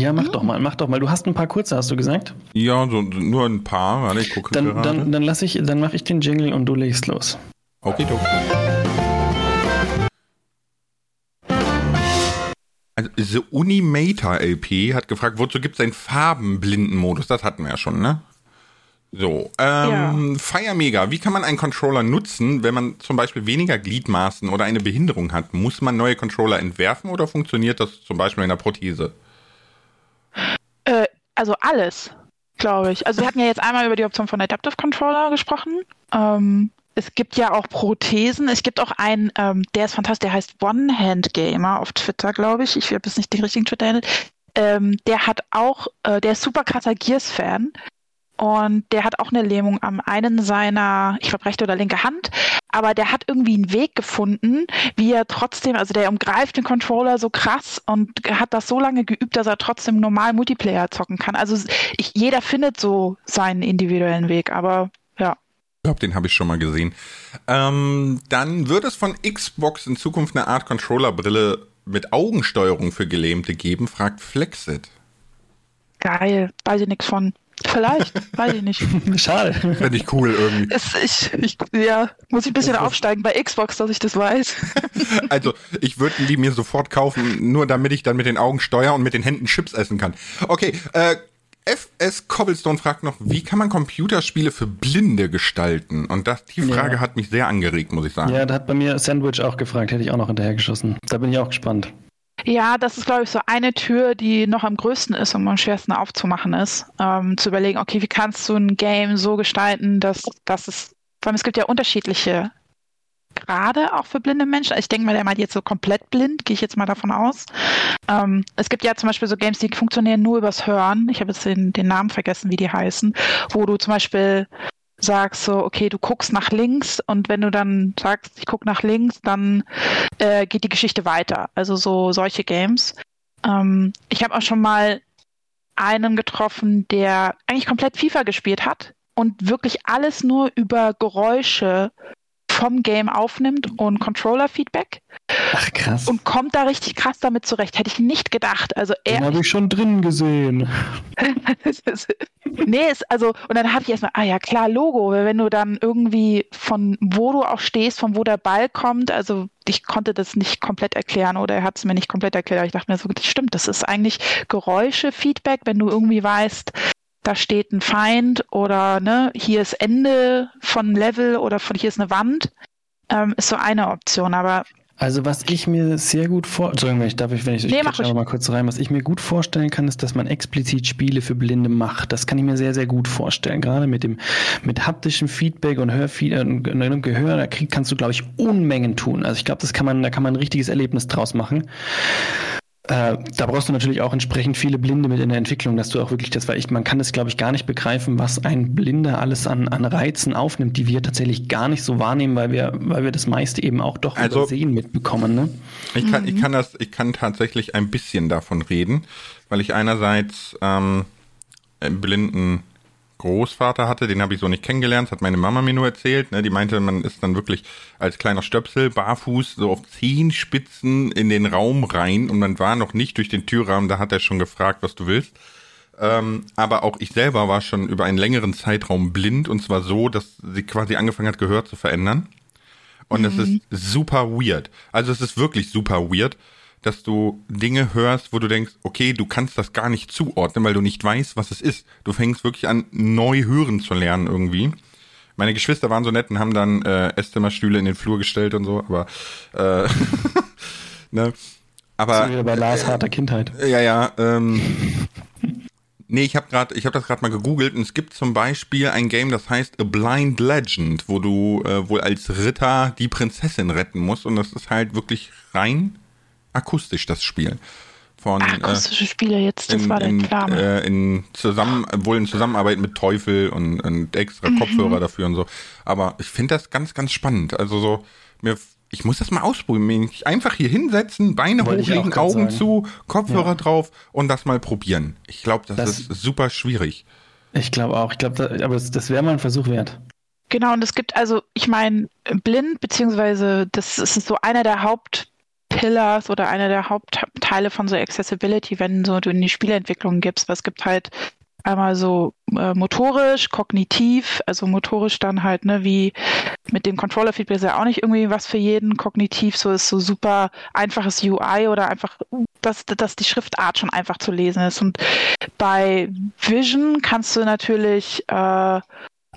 Ja, mach mhm. doch mal, mach doch mal. Du hast ein paar kurze, hast du gesagt? Ja, so, nur ein paar. Warte, ich gucke dann, gerade. Dann, dann lass ich, dann mache ich den Jingle und du legst los. Okay, okay. Also, The Unimator LP hat gefragt, wozu gibt es einen Farbenblindenmodus? Das hatten wir ja schon, ne? So, ähm, ja. Fire Mega, wie kann man einen Controller nutzen, wenn man zum Beispiel weniger Gliedmaßen oder eine Behinderung hat? Muss man neue Controller entwerfen oder funktioniert das zum Beispiel in der Prothese? Äh, also alles, glaube ich. Also wir hatten ja jetzt einmal über die Option von Adaptive Controller gesprochen. Ähm, es gibt ja auch Prothesen. Es gibt auch einen, ähm, der ist fantastisch, der heißt One-Hand Gamer auf Twitter, glaube ich. Ich habe jetzt nicht den richtigen Twitter-Handle. Ähm, der hat auch, äh, der ist super krasser Gears-Fan. Und der hat auch eine Lähmung am einen seiner, ich glaube, rechte oder linke Hand. Aber der hat irgendwie einen Weg gefunden, wie er trotzdem, also der umgreift den Controller so krass und hat das so lange geübt, dass er trotzdem normal Multiplayer zocken kann. Also ich, jeder findet so seinen individuellen Weg, aber ja. Ich glaube, den habe ich schon mal gesehen. Ähm, dann wird es von Xbox in Zukunft eine Art Controllerbrille mit Augensteuerung für Gelähmte geben, fragt Flexit. Geil, weiß ich nichts von. Vielleicht, weiß ich nicht. Schade. Fände ich cool irgendwie. Es, ich, ich, ja, muss ich ein bisschen aufsteigen bei Xbox, dass ich das weiß. Also, ich würde die mir sofort kaufen, nur damit ich dann mit den Augen steuern und mit den Händen Chips essen kann. Okay, äh, FS Cobblestone fragt noch, wie kann man Computerspiele für Blinde gestalten? Und das, die Frage ja. hat mich sehr angeregt, muss ich sagen. Ja, da hat bei mir Sandwich auch gefragt, hätte ich auch noch hinterhergeschossen. Da bin ich auch gespannt. Ja, das ist, glaube ich, so eine Tür, die noch am größten ist und am schwersten aufzumachen ist. Ähm, zu überlegen, okay, wie kannst du ein Game so gestalten, dass, dass es, vor allem es gibt ja unterschiedliche Grade auch für blinde Menschen. Ich denke mal, der meint jetzt so komplett blind, gehe ich jetzt mal davon aus. Ähm, es gibt ja zum Beispiel so Games, die funktionieren nur übers Hören. Ich habe jetzt den, den Namen vergessen, wie die heißen, wo du zum Beispiel sagst so, okay, du guckst nach links und wenn du dann sagst, ich gucke nach links, dann äh, geht die Geschichte weiter. Also so solche Games. Ähm, ich habe auch schon mal einen getroffen, der eigentlich komplett FIFA gespielt hat und wirklich alles nur über Geräusche vom Game aufnimmt und Controller-Feedback. Ach krass. Und kommt da richtig krass damit zurecht. Hätte ich nicht gedacht. Also er. Den habe ich schon drin gesehen. nee, ist also, und dann habe ich erstmal, ah ja, klar, Logo. Wenn du dann irgendwie von wo du auch stehst, von wo der Ball kommt, also ich konnte das nicht komplett erklären oder er hat es mir nicht komplett erklärt. Ich dachte mir so, das stimmt, das ist eigentlich Geräusche-Feedback, wenn du irgendwie weißt, da steht ein Feind oder ne, hier ist Ende von Level oder von hier ist eine Wand, ähm, ist so eine Option. Aber also was ich mir sehr gut vor, Entschuldigung, wenn ich darf, wenn ich, nee, ich aber mal kurz rein, was ich mir gut vorstellen kann, ist, dass man explizit Spiele für Blinde macht. Das kann ich mir sehr, sehr gut vorstellen. Gerade mit dem, mit haptischem Feedback und Hörfeedback äh, und Gehör, da krieg, kannst du, glaube ich, Unmengen tun. Also ich glaube, das kann man, da kann man ein richtiges Erlebnis draus machen. Äh, da brauchst du natürlich auch entsprechend viele Blinde mit in der Entwicklung, dass du auch wirklich das, weil ich, man kann das, glaube ich, gar nicht begreifen, was ein Blinder alles an, an Reizen aufnimmt, die wir tatsächlich gar nicht so wahrnehmen, weil wir, weil wir das meiste eben auch doch also, übersehen mitbekommen. Ne? Ich kann, mhm. ich kann das, ich kann tatsächlich ein bisschen davon reden, weil ich einerseits ähm, blinden Großvater hatte, den habe ich so nicht kennengelernt, hat meine Mama mir nur erzählt. Ne? Die meinte, man ist dann wirklich als kleiner Stöpsel barfuß so auf Zehenspitzen in den Raum rein und man war noch nicht durch den Türrahmen, da hat er schon gefragt, was du willst. Ähm, aber auch ich selber war schon über einen längeren Zeitraum blind und zwar so, dass sie quasi angefangen hat, Gehör zu verändern. Und es mhm. ist super weird. Also es ist wirklich super weird. Dass du Dinge hörst, wo du denkst, okay, du kannst das gar nicht zuordnen, weil du nicht weißt, was es ist. Du fängst wirklich an, neu hören zu lernen irgendwie. Meine Geschwister waren so nett und haben dann äh, Esszimmerstühle in den Flur gestellt und so, aber äh, ne? Aber wieder bei Lars harter Kindheit. Ja, ja. Ähm, nee, ich habe gerade, ich habe das gerade mal gegoogelt und es gibt zum Beispiel ein Game, das heißt A Blind Legend, wo du äh, wohl als Ritter die Prinzessin retten musst und das ist halt wirklich rein akustisch das Spiel. Von, Ach, akustische äh, Spiele jetzt, das in, war der klar. Äh, in zusammen, wohl in Zusammenarbeit mit Teufel und, und extra mhm. Kopfhörer dafür und so. Aber ich finde das ganz, ganz spannend. Also so, mir ich muss das mal ausprobieren. Mich einfach hier hinsetzen, Beine Wollte hochlegen, Augen sagen. zu, Kopfhörer ja. drauf und das mal probieren. Ich glaube, das, das, ist super schwierig. Ich glaube auch. Ich glaube, da, aber das, das wäre mal ein Versuch wert. Genau, und es gibt also, ich meine, blind, beziehungsweise das ist so einer der Hauptpillars oder einer der Hauptteile von so Accessibility, wenn so du in die Spieleentwicklung gibst, es gibt halt einmal so äh, motorisch, kognitiv, also motorisch dann halt, ne, wie mit dem Controller-Feedback ist ja auch nicht irgendwie was für jeden. Kognitiv so ist so super einfaches UI oder einfach, dass, dass die Schriftart schon einfach zu lesen ist. Und bei Vision kannst du natürlich äh,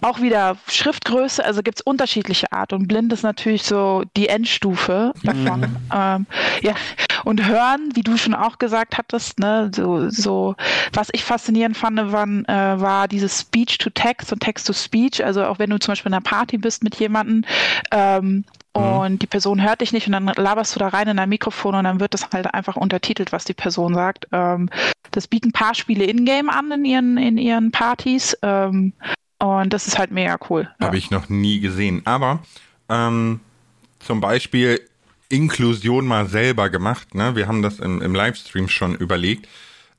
auch wieder Schriftgröße, also gibt es unterschiedliche Art und blind ist natürlich so die Endstufe davon. Mhm. Ähm, ja, und hören, wie du schon auch gesagt hattest, ne, so, so was ich faszinierend fand, waren, äh, war dieses Speech to Text und Text to Speech, also auch wenn du zum Beispiel in einer Party bist mit jemandem, ähm, mhm. und die Person hört dich nicht und dann laberst du da rein in ein Mikrofon und dann wird das halt einfach untertitelt, was die Person sagt. Ähm, das bieten ein paar Spiele in-game an in ihren, in ihren Partys. Ähm, und das ist halt mega cool. Habe ich noch nie gesehen. Aber ähm, zum Beispiel Inklusion mal selber gemacht. Ne? Wir haben das im, im Livestream schon überlegt.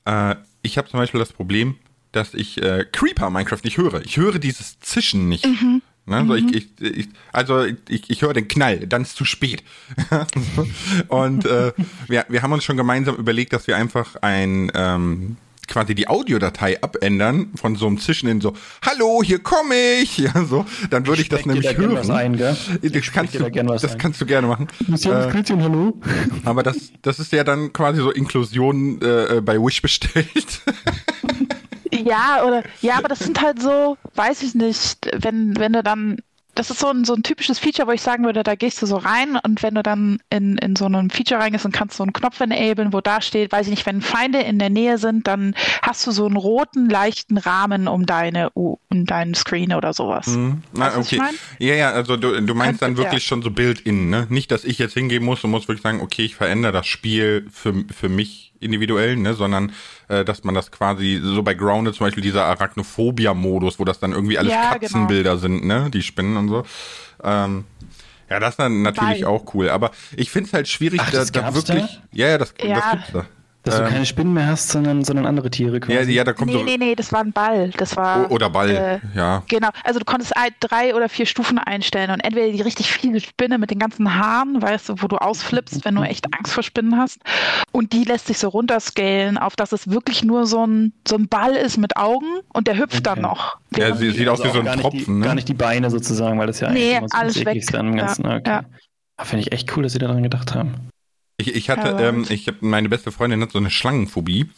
Äh, ich habe zum Beispiel das Problem, dass ich äh, Creeper Minecraft nicht höre. Ich höre dieses Zischen nicht. Mhm. Ne? Also, mhm. ich, ich, ich, also ich, ich höre den Knall, dann ist zu spät. und äh, wir, wir haben uns schon gemeinsam überlegt, dass wir einfach ein ähm, quasi die Audiodatei abändern von so einem Zischen in so, hallo, hier komme ich, ja, so, dann würde ich, ich das nämlich da hören. Ein, gell? Das, kannst du, das kannst du gerne machen. Äh, hallo. Aber das, das ist ja dann quasi so Inklusion äh, bei Wish bestellt. Ja, oder ja, aber das sind halt so, weiß ich nicht, wenn, wenn du dann das ist so ein, so ein typisches Feature, wo ich sagen würde, da gehst du so rein und wenn du dann in, in so einem Feature reingehst und kannst so einen Knopf enablen, wo da steht, weiß ich nicht, wenn Feinde in der Nähe sind, dann hast du so einen roten, leichten Rahmen um deine um deinen Screen oder sowas. Mhm. Na, okay. Ja, ja, also du, du meinst dann wirklich ja. schon so Build-in, ne? Nicht, dass ich jetzt hingehen muss und muss wirklich sagen, okay, ich verändere das Spiel für, für mich individuell, ne, sondern äh, dass man das quasi so bei Grounded zum Beispiel dieser Arachnophobia-Modus, wo das dann irgendwie alles ja, genau. Katzenbilder genau. sind, ne, die Spinnen und so. Ähm, ja, das ist dann natürlich Bye. auch cool. Aber ich finde es halt schwierig, Ach, da, da wirklich. Da? Ja, ja, das, ja. das gibt's da. Dass ähm, du keine Spinnen mehr hast, sondern, sondern andere Tiere quasi. Ja, ja, da kommt nee, so nee, nee, das war ein Ball. Das war, oder Ball, äh, ja. Genau, also du konntest drei oder vier Stufen einstellen und entweder die richtig viele Spinne mit den ganzen Haaren, weißt du, wo du ausflippst, wenn du echt Angst vor Spinnen hast. Und die lässt sich so runterscalen, auf dass es wirklich nur so ein, so ein Ball ist mit Augen und der hüpft okay. dann noch. Ja, sie sieht aus wie so ein Tropfen, die, ne? Gar nicht die Beine sozusagen, weil das ja eigentlich nee, immer so alles weg. Dann ganzen, ja, okay. ja. Finde ich echt cool, dass sie daran gedacht haben. Ich, ich hatte, ähm, ich habe meine beste Freundin hat so eine Schlangenphobie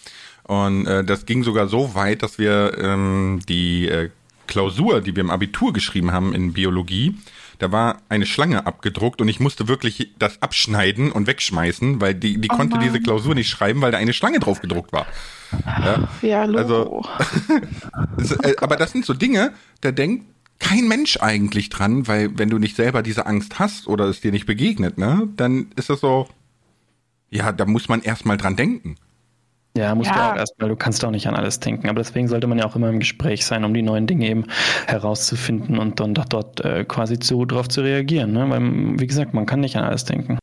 und äh, das ging sogar so weit, dass wir ähm, die äh, Klausur, die wir im Abitur geschrieben haben in Biologie, da war eine Schlange abgedruckt und ich musste wirklich das abschneiden und wegschmeißen, weil die, die oh konnte Mann. diese Klausur nicht schreiben, weil da eine Schlange drauf gedruckt war. Ja, ja also, äh, aber das sind so Dinge, da denkt kein Mensch eigentlich dran, weil wenn du nicht selber diese Angst hast oder es dir nicht begegnet, ne, dann ist das so, ja, da muss man erstmal dran denken. Ja, musst ja. du auch erstmal, du kannst auch nicht an alles denken. Aber deswegen sollte man ja auch immer im Gespräch sein, um die neuen Dinge eben herauszufinden und dann doch dort äh, quasi zu, drauf zu reagieren. Ne? Weil, wie gesagt, man kann nicht an alles denken.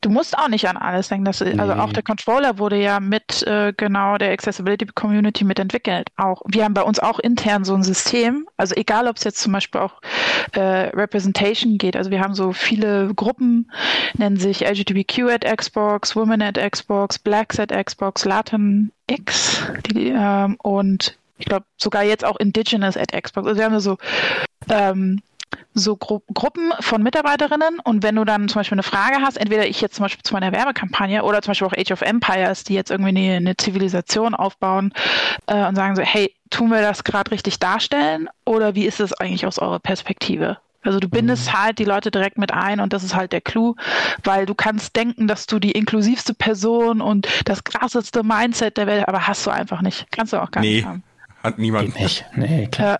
Du musst auch nicht an alles denken. Das, nee. Also auch der Controller wurde ja mit äh, genau der Accessibility Community mitentwickelt. Auch wir haben bei uns auch intern so ein System. Also egal, ob es jetzt zum Beispiel auch äh, Representation geht. Also wir haben so viele Gruppen, nennen sich LGBTQ at Xbox, Women at Xbox, Blacks at Xbox, Latin X die, ähm, und ich glaube sogar jetzt auch Indigenous at Xbox. Also wir haben so ähm, so Gru Gruppen von Mitarbeiterinnen und wenn du dann zum Beispiel eine Frage hast, entweder ich jetzt zum Beispiel zu meiner Werbekampagne oder zum Beispiel auch Age of Empires, die jetzt irgendwie eine, eine Zivilisation aufbauen äh, und sagen so, hey, tun wir das gerade richtig darstellen oder wie ist es eigentlich aus eurer Perspektive? Also du bindest mhm. halt die Leute direkt mit ein und das ist halt der Clou, weil du kannst denken, dass du die inklusivste Person und das krasseste Mindset der Welt, aber hast du einfach nicht. Kannst du auch gar nee, nicht haben. Hat niemand. Geht nicht. Nee, klar. Äh,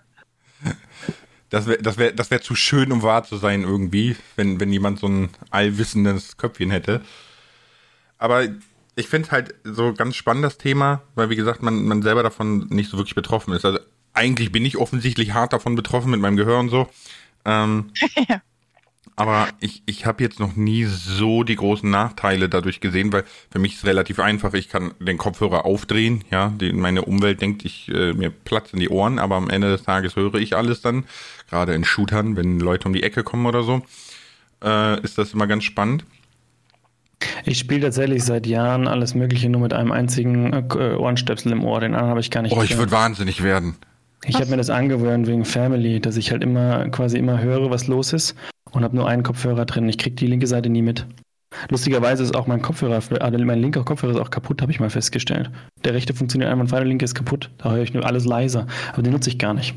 das wäre das wär, das wär zu schön, um wahr zu sein irgendwie, wenn, wenn jemand so ein allwissendes Köpfchen hätte. Aber ich finde halt so ganz spannend das Thema, weil wie gesagt, man, man selber davon nicht so wirklich betroffen ist. Also eigentlich bin ich offensichtlich hart davon betroffen mit meinem Gehör und so. Ähm, ja. Aber ich, ich habe jetzt noch nie so die großen Nachteile dadurch gesehen, weil für mich ist es relativ einfach. Ich kann den Kopfhörer aufdrehen, ja. Die, meine Umwelt denkt, ich äh, mir Platz in die Ohren, aber am Ende des Tages höre ich alles dann. Gerade in Shootern, wenn Leute um die Ecke kommen oder so, äh, ist das immer ganz spannend. Ich spiele tatsächlich seit Jahren alles Mögliche nur mit einem einzigen äh, Ohrenstöpsel im Ohr. Den anderen habe ich gar nicht. Oh, ich würde wahnsinnig werden. Ich habe mir das angewöhnt wegen Family, dass ich halt immer quasi immer höre, was los ist und habe nur einen Kopfhörer drin. Ich kriege die linke Seite nie mit. Lustigerweise ist auch mein Kopfhörer, also mein linker Kopfhörer ist auch kaputt, habe ich mal festgestellt. Der rechte funktioniert einwandfrei, der linke ist kaputt. Da höre ich nur alles leiser. Aber den nutze ich gar nicht.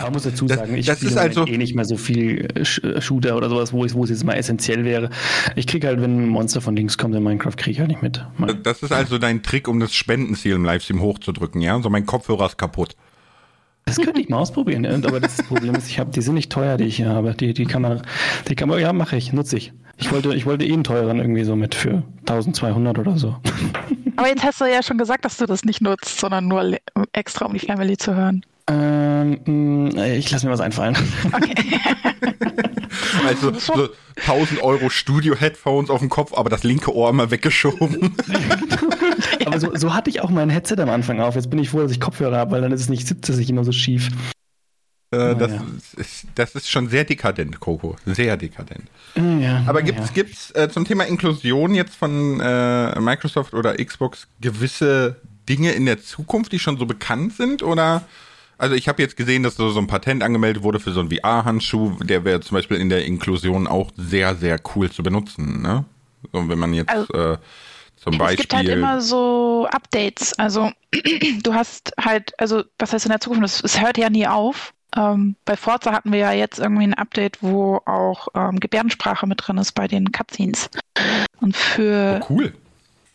Aber muss dazu sagen, ich das spiele also eh nicht mehr so viel äh, Shooter oder sowas, wo es, wo es jetzt mal essentiell wäre. Ich kriege halt, wenn ein Monster von links kommt in Minecraft, kriege ich halt nicht mit. Das ist also dein Trick, um das Spendenziel im Livestream hochzudrücken, ja? So mein Kopfhörer ist kaputt. Das könnte ich mal ausprobieren, aber das Problem ist, ich habe, die sind nicht teuer, die ich hier habe. Die, die kann man, die kann man, ja, mache ich, nutze ich. Ich wollte, ich wollte eh einen teuren irgendwie so mit für 1200 oder so. Aber jetzt hast du ja schon gesagt, dass du das nicht nutzt, sondern nur extra, um die Family zu hören. Ähm, mm, ich lasse mir was einfallen. Okay. also so 1000 Euro Studio-Headphones auf dem Kopf, aber das linke Ohr mal weggeschoben. aber so, so, hatte ich auch mein Headset am Anfang auf. Jetzt bin ich froh, dass ich Kopfhörer habe, weil dann ist es nicht, sitzt es nicht immer so schief. Äh, das, ja. ist, das ist schon sehr dekadent, Coco. Sehr dekadent. Ja, Aber gibt es ja. äh, zum Thema Inklusion jetzt von äh, Microsoft oder Xbox gewisse Dinge in der Zukunft, die schon so bekannt sind? Oder also ich habe jetzt gesehen, dass so, ein Patent angemeldet wurde für so einen VR-Handschuh, der wäre zum Beispiel in der Inklusion auch sehr, sehr cool zu benutzen. Ne? So, wenn man jetzt also, äh, zum Beispiel. Es gibt halt immer so Updates. Also du hast halt, also was heißt in der Zukunft? Es hört ja nie auf. Ähm, bei Forza hatten wir ja jetzt irgendwie ein Update, wo auch ähm, Gebärdensprache mit drin ist bei den Cutscenes. Und für oh, cool.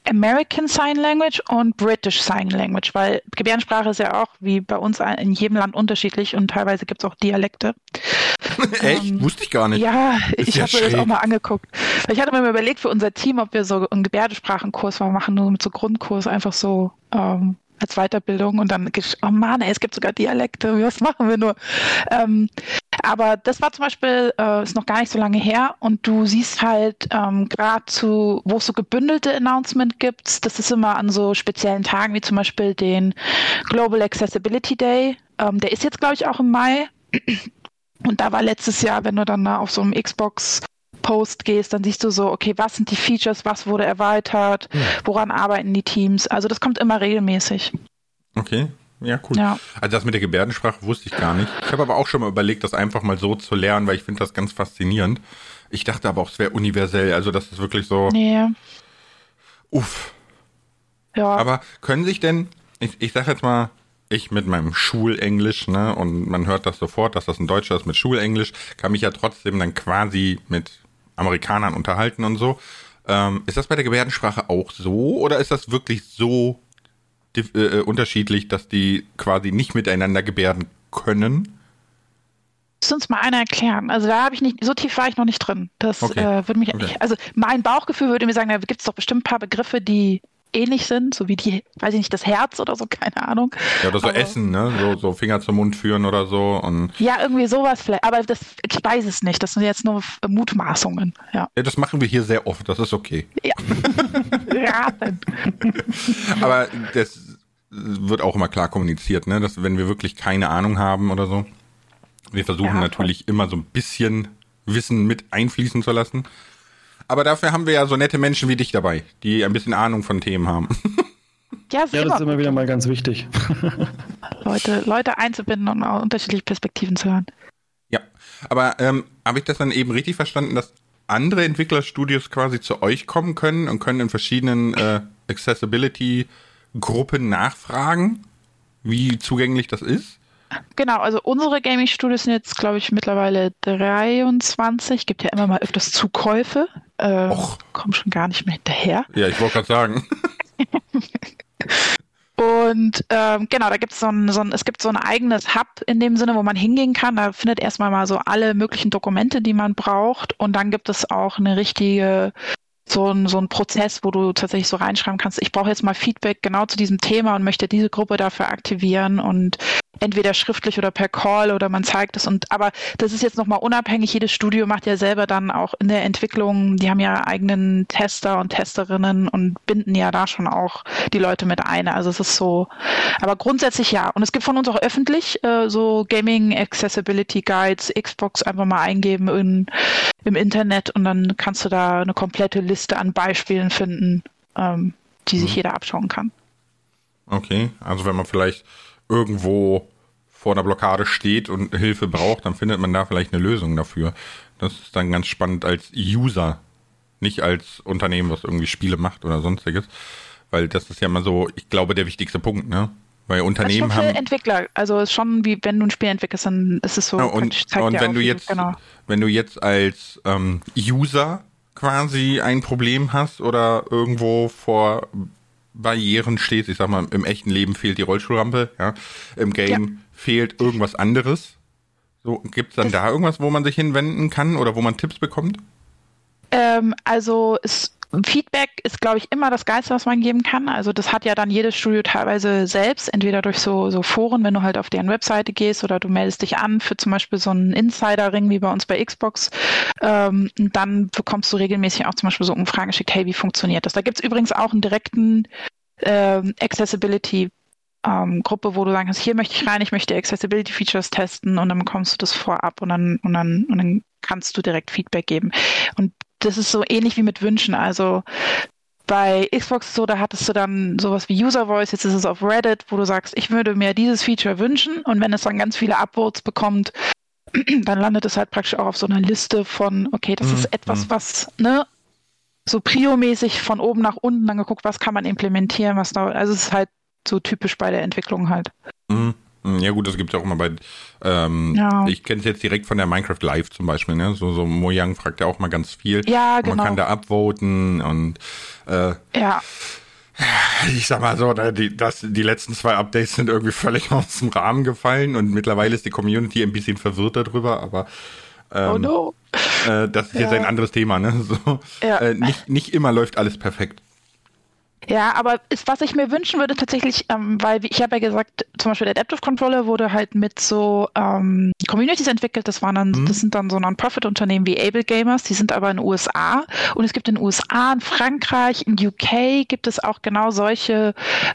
American Sign Language und British Sign Language, weil Gebärdensprache ist ja auch wie bei uns in jedem Land unterschiedlich und teilweise gibt es auch Dialekte. Echt? Ähm, Wusste ich gar nicht. Ja, ist ich ja habe mir das auch mal angeguckt. Ich hatte mir überlegt für unser Team, ob wir so einen Gebärdensprachenkurs mal machen, nur mit so Grundkurs, einfach so ähm, als Weiterbildung und dann, oh Mann, ey, es gibt sogar Dialekte, was machen wir nur? Ähm, aber das war zum Beispiel, äh, ist noch gar nicht so lange her und du siehst halt ähm, gerade zu, wo es so gebündelte Announcement gibt, das ist immer an so speziellen Tagen, wie zum Beispiel den Global Accessibility Day. Ähm, der ist jetzt, glaube ich, auch im Mai. Und da war letztes Jahr, wenn du dann auf so einem Xbox Post gehst, dann siehst du so, okay, was sind die Features, was wurde erweitert, ja. woran arbeiten die Teams. Also das kommt immer regelmäßig. Okay. Ja, cool. Ja. Also das mit der Gebärdensprache wusste ich gar nicht. Ich habe aber auch schon mal überlegt, das einfach mal so zu lernen, weil ich finde das ganz faszinierend. Ich dachte aber auch, es wäre universell. Also das ist wirklich so. Nee. Uff. Ja. Aber können sich denn, ich, ich sag jetzt mal, ich mit meinem Schulenglisch, ne, und man hört das sofort, dass das ein Deutscher ist mit Schulenglisch, kann mich ja trotzdem dann quasi mit Amerikanern unterhalten und so. Ähm, ist das bei der Gebärdensprache auch so oder ist das wirklich so äh, äh, unterschiedlich, dass die quasi nicht miteinander gebärden können? Muss uns mal einer erklären. Also da habe ich nicht, so tief war ich noch nicht drin. Das okay. äh, würde mich, okay. also mein Bauchgefühl würde mir sagen, da gibt es doch bestimmt ein paar Begriffe, die ähnlich sind, so wie die, weiß ich nicht, das Herz oder so, keine Ahnung. Ja, oder so aber, Essen, ne? So, so Finger zum Mund führen oder so. Und ja, irgendwie sowas vielleicht. Aber das, ich weiß es nicht. Das sind jetzt nur Mutmaßungen. Ja. ja, das machen wir hier sehr oft. Das ist okay. Ja. Raten. aber das wird auch immer klar kommuniziert, ne? Dass wenn wir wirklich keine Ahnung haben oder so. Wir versuchen ja, natürlich immer so ein bisschen Wissen mit einfließen zu lassen. Aber dafür haben wir ja so nette Menschen wie dich dabei, die ein bisschen Ahnung von Themen haben. Ja, ja das ist immer wieder mal ganz wichtig. Leute, Leute einzubinden und auch unterschiedliche Perspektiven zu hören. Ja, aber ähm, habe ich das dann eben richtig verstanden, dass andere Entwicklerstudios quasi zu euch kommen können und können in verschiedenen äh, Accessibility-Gruppen nachfragen, wie zugänglich das ist? Genau, also unsere Gaming-Studios sind jetzt, glaube ich, mittlerweile 23. Gibt ja immer mal öfters Zukäufe. Äh, kommen schon gar nicht mehr hinterher. Ja, ich wollte gerade sagen. Und ähm, genau, da gibt so ein, so ein, es gibt so ein eigenes Hub in dem Sinne, wo man hingehen kann. Da findet erstmal mal so alle möglichen Dokumente, die man braucht. Und dann gibt es auch eine richtige so ein, so ein Prozess, wo du tatsächlich so reinschreiben kannst, ich brauche jetzt mal Feedback genau zu diesem Thema und möchte diese Gruppe dafür aktivieren und entweder schriftlich oder per Call oder man zeigt es und aber das ist jetzt nochmal unabhängig. Jedes Studio macht ja selber dann auch in der Entwicklung, die haben ja eigenen Tester und Testerinnen und binden ja da schon auch die Leute mit ein. Also es ist so, aber grundsätzlich ja. Und es gibt von uns auch öffentlich äh, so Gaming Accessibility Guides, Xbox einfach mal eingeben in, im Internet und dann kannst du da eine komplette Liste an Beispielen finden, ähm, die sich mhm. jeder abschauen kann. Okay, also wenn man vielleicht irgendwo vor einer Blockade steht und Hilfe braucht, dann findet man da vielleicht eine Lösung dafür. Das ist dann ganz spannend als User, nicht als Unternehmen, was irgendwie Spiele macht oder sonstiges. Weil das ist ja immer so, ich glaube, der wichtigste Punkt, ne? Weil Unternehmen das ist schon haben. Entwickler, also ist schon wie wenn du ein Spiel entwickelst, dann ist es so. Ja, und, und wenn du jetzt, genau. wenn du jetzt als ähm, User quasi ein Problem hast oder irgendwo vor Barrieren steht. Ich sag mal, im echten Leben fehlt die Rollstuhlrampe, ja. Im Game ja. fehlt irgendwas anderes. So, gibt's dann das da irgendwas, wo man sich hinwenden kann oder wo man Tipps bekommt? Ähm, also es, Feedback ist, glaube ich, immer das Geilste, was man geben kann. Also das hat ja dann jedes Studio teilweise selbst, entweder durch so, so Foren, wenn du halt auf deren Webseite gehst oder du meldest dich an für zum Beispiel so einen Insider-Ring wie bei uns bei Xbox. Ähm, dann bekommst du regelmäßig auch zum Beispiel so Umfragen geschickt, hey, wie funktioniert das? Da gibt es übrigens auch einen direkten ähm, Accessibility ähm, Gruppe, wo du sagen kannst, hier möchte ich rein, ich möchte Accessibility Features testen und dann bekommst du das vorab und dann, und dann, und dann kannst du direkt Feedback geben. Und das ist so ähnlich wie mit Wünschen. Also bei Xbox so, da hattest du dann sowas wie User Voice, jetzt ist es auf Reddit, wo du sagst, ich würde mir dieses Feature wünschen und wenn es dann ganz viele Upvotes bekommt, dann landet es halt praktisch auch auf so einer Liste von, okay, das mhm. ist etwas, mhm. was, ne, so priomäßig von oben nach unten dann geguckt, was kann man implementieren, was da, also es ist halt so typisch bei der Entwicklung halt. Mhm. Hm, ja gut, das gibt es auch immer bei, ähm, ja. ich kenne es jetzt direkt von der Minecraft Live zum Beispiel, ne? So, so Mojang fragt ja auch mal ganz viel. Ja, genau. man kann da upvoten und äh, ja. Ich sag mal so, die, das, die letzten zwei Updates sind irgendwie völlig aus dem Rahmen gefallen und mittlerweile ist die Community ein bisschen verwirrt darüber, aber ähm, oh no. Äh, das ist ja. jetzt ein anderes Thema, ne? So, ja. äh, nicht, nicht immer läuft alles perfekt. Ja, aber ist, was ich mir wünschen würde tatsächlich, ähm, weil ich habe ja gesagt, zum Beispiel der Adaptive Controller wurde halt mit so ähm, Communities entwickelt. Das waren dann, mhm. das sind dann so Non-Profit-Unternehmen wie Able Gamers, die sind aber in den USA. Und es gibt in den USA, in Frankreich, in UK gibt es auch genau solche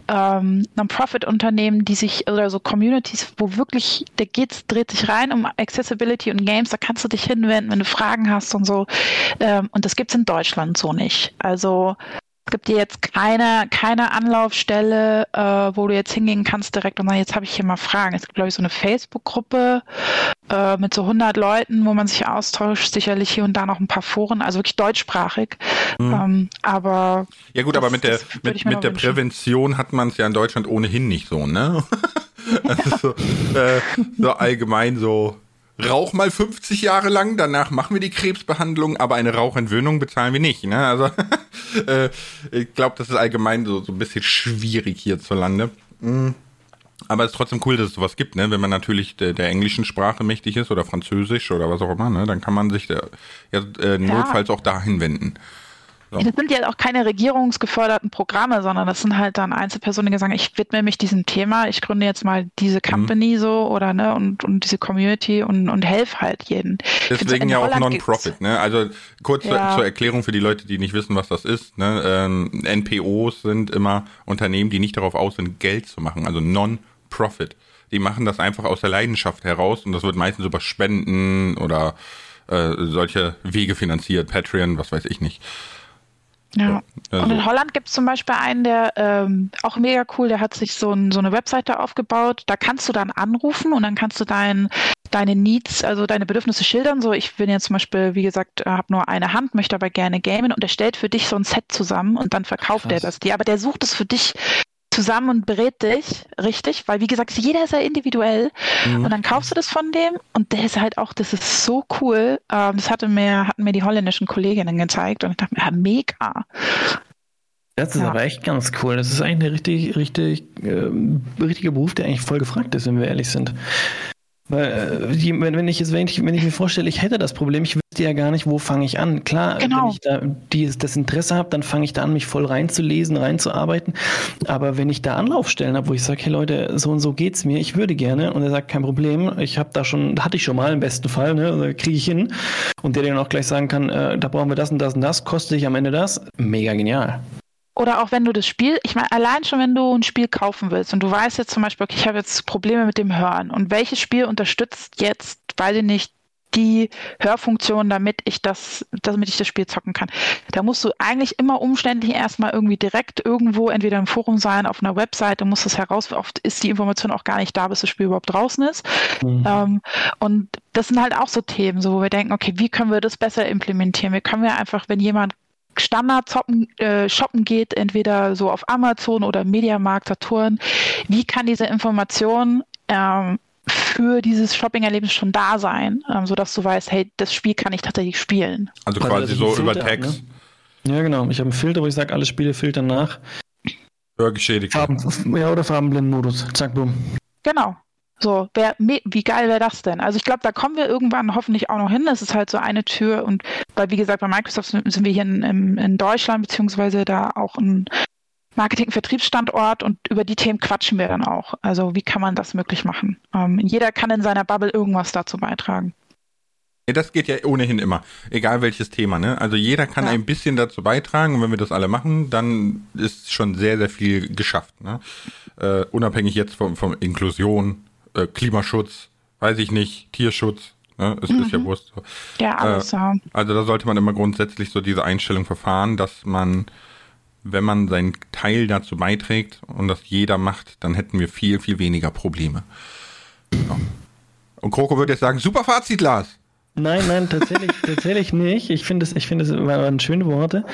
ähm, Non-Profit-Unternehmen, die sich, oder so Communities, wo wirklich, der geht's, dreht sich rein um Accessibility und Games, da kannst du dich hinwenden, wenn du Fragen hast und so. Ähm, und das gibt's in Deutschland so nicht. Also gibt dir jetzt keine, keine Anlaufstelle, äh, wo du jetzt hingehen kannst direkt und sagen, jetzt habe ich hier mal Fragen. Es gibt, glaube ich, so eine Facebook-Gruppe äh, mit so 100 Leuten, wo man sich austauscht. Sicherlich hier und da noch ein paar Foren, also wirklich deutschsprachig. Mhm. Ähm, aber ja gut, das, aber mit der mit, mit der Prävention hat man es ja in Deutschland ohnehin nicht so, ne? also so, äh, so allgemein so Rauch mal 50 Jahre lang, danach machen wir die Krebsbehandlung, aber eine Rauchentwöhnung bezahlen wir nicht. Ne? Also äh, ich glaube, das ist allgemein so, so ein bisschen schwierig hierzulande. Mhm. Aber es ist trotzdem cool, dass es sowas gibt, ne? Wenn man natürlich der, der englischen Sprache mächtig ist oder Französisch oder was auch immer, ne? Dann kann man sich der, ja, äh, notfalls ja. auch dahin wenden. So. Das sind ja auch keine regierungsgeförderten Programme, sondern das sind halt dann Einzelpersonen, die sagen, ich widme mich diesem Thema, ich gründe jetzt mal diese Company mhm. so oder ne und, und diese Community und, und helfe halt jeden. Deswegen ja auch Non-Profit, ne? Also kurz ja. zur Erklärung für die Leute, die nicht wissen, was das ist. Ne? Ähm, NPOs sind immer Unternehmen, die nicht darauf aus sind, Geld zu machen, also Non-Profit. Die machen das einfach aus der Leidenschaft heraus und das wird meistens über Spenden oder äh, solche Wege finanziert, Patreon, was weiß ich nicht. Ja. Also. Und in Holland gibt es zum Beispiel einen, der ähm, auch mega cool, der hat sich so, ein, so, eine Webseite aufgebaut. Da kannst du dann anrufen und dann kannst du dein, deine Needs, also deine Bedürfnisse schildern. So, ich bin jetzt zum Beispiel, wie gesagt, habe nur eine Hand, möchte aber gerne gamen und er stellt für dich so ein Set zusammen und dann verkauft Krass. er das dir. Aber der sucht es für dich zusammen und berät dich, richtig? Weil wie gesagt, jeder ist ja individuell. Mhm. Und dann kaufst du das von dem und der ist halt auch, das ist so cool. Ähm, das hatte mir, hatten mir die holländischen Kolleginnen gezeigt und ich dachte mir, ja, mega. Das ist ja. aber echt ganz cool. Das ist eigentlich ein richtig, richtig, äh, richtiger Beruf, der eigentlich voll gefragt ist, wenn wir ehrlich sind. Weil, äh, wenn, ich jetzt, wenn ich, wenn ich mir vorstelle, ich hätte das Problem, ich wüsste ja gar nicht, wo fange ich an. Klar, genau. wenn ich da die, das Interesse habe, dann fange ich da an, mich voll reinzulesen, reinzuarbeiten. Aber wenn ich da Anlaufstellen habe, wo ich sage, hey Leute, so und so geht's mir, ich würde gerne, und er sagt, kein Problem, ich habe da schon, hatte ich schon mal im besten Fall, ne, kriege ich hin. Und der dann auch gleich sagen kann, äh, da brauchen wir das und das und das, kostet sich am Ende das. Mega genial. Oder auch wenn du das Spiel, ich meine, allein schon, wenn du ein Spiel kaufen willst und du weißt jetzt zum Beispiel, okay, ich habe jetzt Probleme mit dem Hören und welches Spiel unterstützt jetzt, weiß ich nicht, die Hörfunktion, damit ich das, damit ich das Spiel zocken kann. Da musst du eigentlich immer umständlich erstmal irgendwie direkt irgendwo, entweder im Forum sein, auf einer Webseite, musst das heraus, oft ist die Information auch gar nicht da, bis das Spiel überhaupt draußen ist. Mhm. Ähm, und das sind halt auch so Themen, so wo wir denken, okay, wie können wir das besser implementieren? Wie können wir einfach, wenn jemand Standard shoppen, äh, shoppen geht, entweder so auf Amazon oder Mediamarkt, Saturn, wie kann diese Information ähm, für dieses Shopping-Erlebnis schon da sein, ähm, sodass du weißt, hey, das Spiel kann ich tatsächlich spielen. Also quasi so über Text. Ne? Ja, genau. Ich habe einen Filter, wo ich sage, alle Spiele filtern nach. Hörgeschädigt. Farben, ja, oder Farbenblendenmodus. Zack, boom. Genau. So, wer, wie geil wäre das denn? Also ich glaube, da kommen wir irgendwann hoffentlich auch noch hin. Das ist halt so eine Tür und weil, wie gesagt, bei Microsoft sind wir hier in, in Deutschland, beziehungsweise da auch ein Marketing-Vertriebsstandort und über die Themen quatschen wir dann auch. Also wie kann man das möglich machen? Ähm, jeder kann in seiner Bubble irgendwas dazu beitragen. Das geht ja ohnehin immer, egal welches Thema. Ne? Also jeder kann ja. ein bisschen dazu beitragen und wenn wir das alle machen, dann ist schon sehr, sehr viel geschafft. Ne? Äh, unabhängig jetzt von, von Inklusion, äh, Klimaschutz, weiß ich nicht, Tierschutz. Ne? Es mhm. ist ja mhm. Wurst. Ja, alles äh, Also da sollte man immer grundsätzlich so diese Einstellung verfahren, dass man, wenn man seinen Teil dazu beiträgt und das jeder macht, dann hätten wir viel, viel weniger Probleme. Ja. Und Kroko würde jetzt sagen, super Fazit, Lars. Nein, nein, tatsächlich, tatsächlich nicht. Ich finde es, ich finde es waren schöne Worte.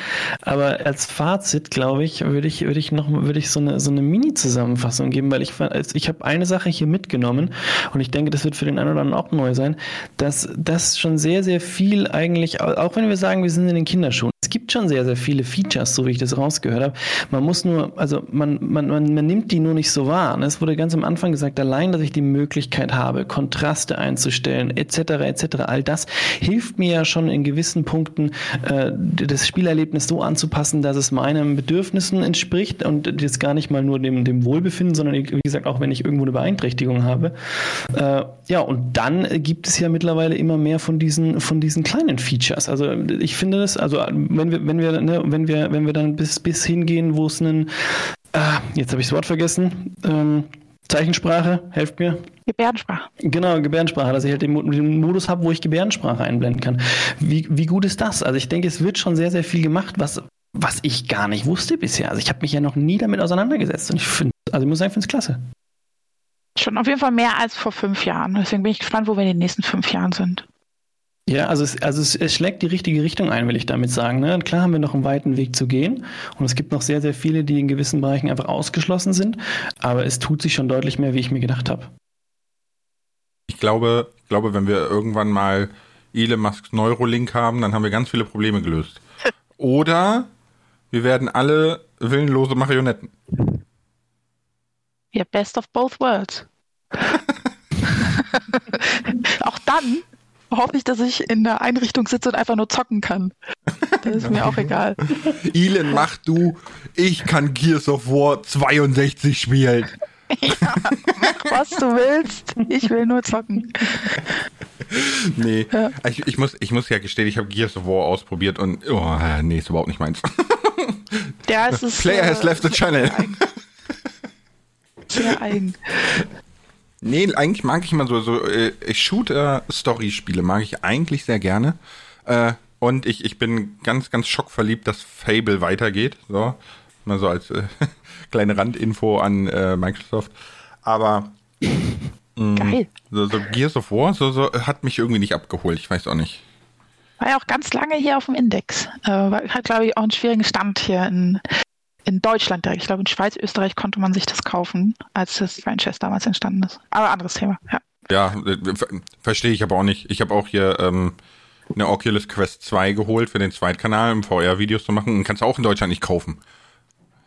Aber als Fazit, glaube ich, würde ich, würde ich noch, würde ich so eine, so eine Mini-Zusammenfassung geben, weil ich, ich habe eine Sache hier mitgenommen und ich denke, das wird für den einen oder anderen auch neu sein, dass das schon sehr, sehr viel eigentlich, auch wenn wir sagen, wir sind in den Kinderschuhen, es gibt schon sehr, sehr viele Features, so wie ich das rausgehört habe. Man muss nur, also man, man, man, man nimmt die nur nicht so wahr. Es wurde ganz am Anfang gesagt, allein, dass ich die Möglichkeit habe, Kontraste einzustellen, etc., etc., all das hilft mir ja schon in gewissen Punkten, äh, das Spielerlebnis so anzupassen, dass es meinen Bedürfnissen entspricht und jetzt gar nicht mal nur dem, dem Wohlbefinden, sondern wie gesagt, auch wenn ich irgendwo eine Beeinträchtigung habe. Äh, ja, und dann gibt es ja mittlerweile immer mehr von diesen, von diesen kleinen Features. Also ich finde das, also wenn wir, wenn wir, ne, wenn wir, wenn wir dann bis, bis hingehen, wo es einen, ah, jetzt habe ich das Wort vergessen, ähm, Zeichensprache, helft mir. Gebärdensprache. Genau, Gebärdensprache, dass ich halt den, den Modus habe, wo ich Gebärdensprache einblenden kann. Wie, wie gut ist das? Also ich denke, es wird schon sehr, sehr viel gemacht, was, was ich gar nicht wusste bisher. Also ich habe mich ja noch nie damit auseinandergesetzt und ich finde, also ich muss sagen, ich finde es klasse. Schon auf jeden Fall mehr als vor fünf Jahren. Deswegen bin ich gespannt, wo wir in den nächsten fünf Jahren sind. Ja, also es, also es, es schlägt die richtige Richtung ein, will ich damit sagen. Ne? Klar haben wir noch einen weiten Weg zu gehen und es gibt noch sehr, sehr viele, die in gewissen Bereichen einfach ausgeschlossen sind, aber es tut sich schon deutlich mehr, wie ich mir gedacht habe. Ich glaube, ich glaube, wenn wir irgendwann mal Elon Musks Neurolink haben, dann haben wir ganz viele Probleme gelöst. Oder wir werden alle willenlose Marionetten. Ja, best of both worlds. Auch dann hoffe ich, dass ich in der Einrichtung sitze und einfach nur zocken kann. Das ist mir auch egal. Elon, mach du. Ich kann Gears of War 62 spielen. Ja, mach was du willst. Ich will nur zocken. Nee, ja. ich, ich, muss, ich muss ja gestehen, ich habe Gears of War ausprobiert und oh, nee, ist überhaupt nicht meins. Ja, es ist, Player äh, has left the channel. Sehr eigen. Nee, eigentlich mag ich immer so, so äh, Shooter-Story-Spiele mag ich eigentlich sehr gerne. Äh, und ich, ich bin ganz, ganz schockverliebt, dass Fable weitergeht. So, mal so als äh, kleine Randinfo an äh, Microsoft. Aber Mhm. Geil. So, so Gears of War, so, so hat mich irgendwie nicht abgeholt. Ich weiß auch nicht. War ja auch ganz lange hier auf dem Index. Äh, hat, glaube ich, auch einen schwierigen Stand hier in, in Deutschland direkt. Ich glaube, in Schweiz, Österreich konnte man sich das kaufen, als das Franchise damals entstanden ist. Aber anderes Thema, ja. Ja, äh, verstehe ich aber auch nicht. Ich habe auch hier ähm, eine Oculus Quest 2 geholt für den Zweitkanal, um VR-Videos zu machen. Und kannst du auch in Deutschland nicht kaufen.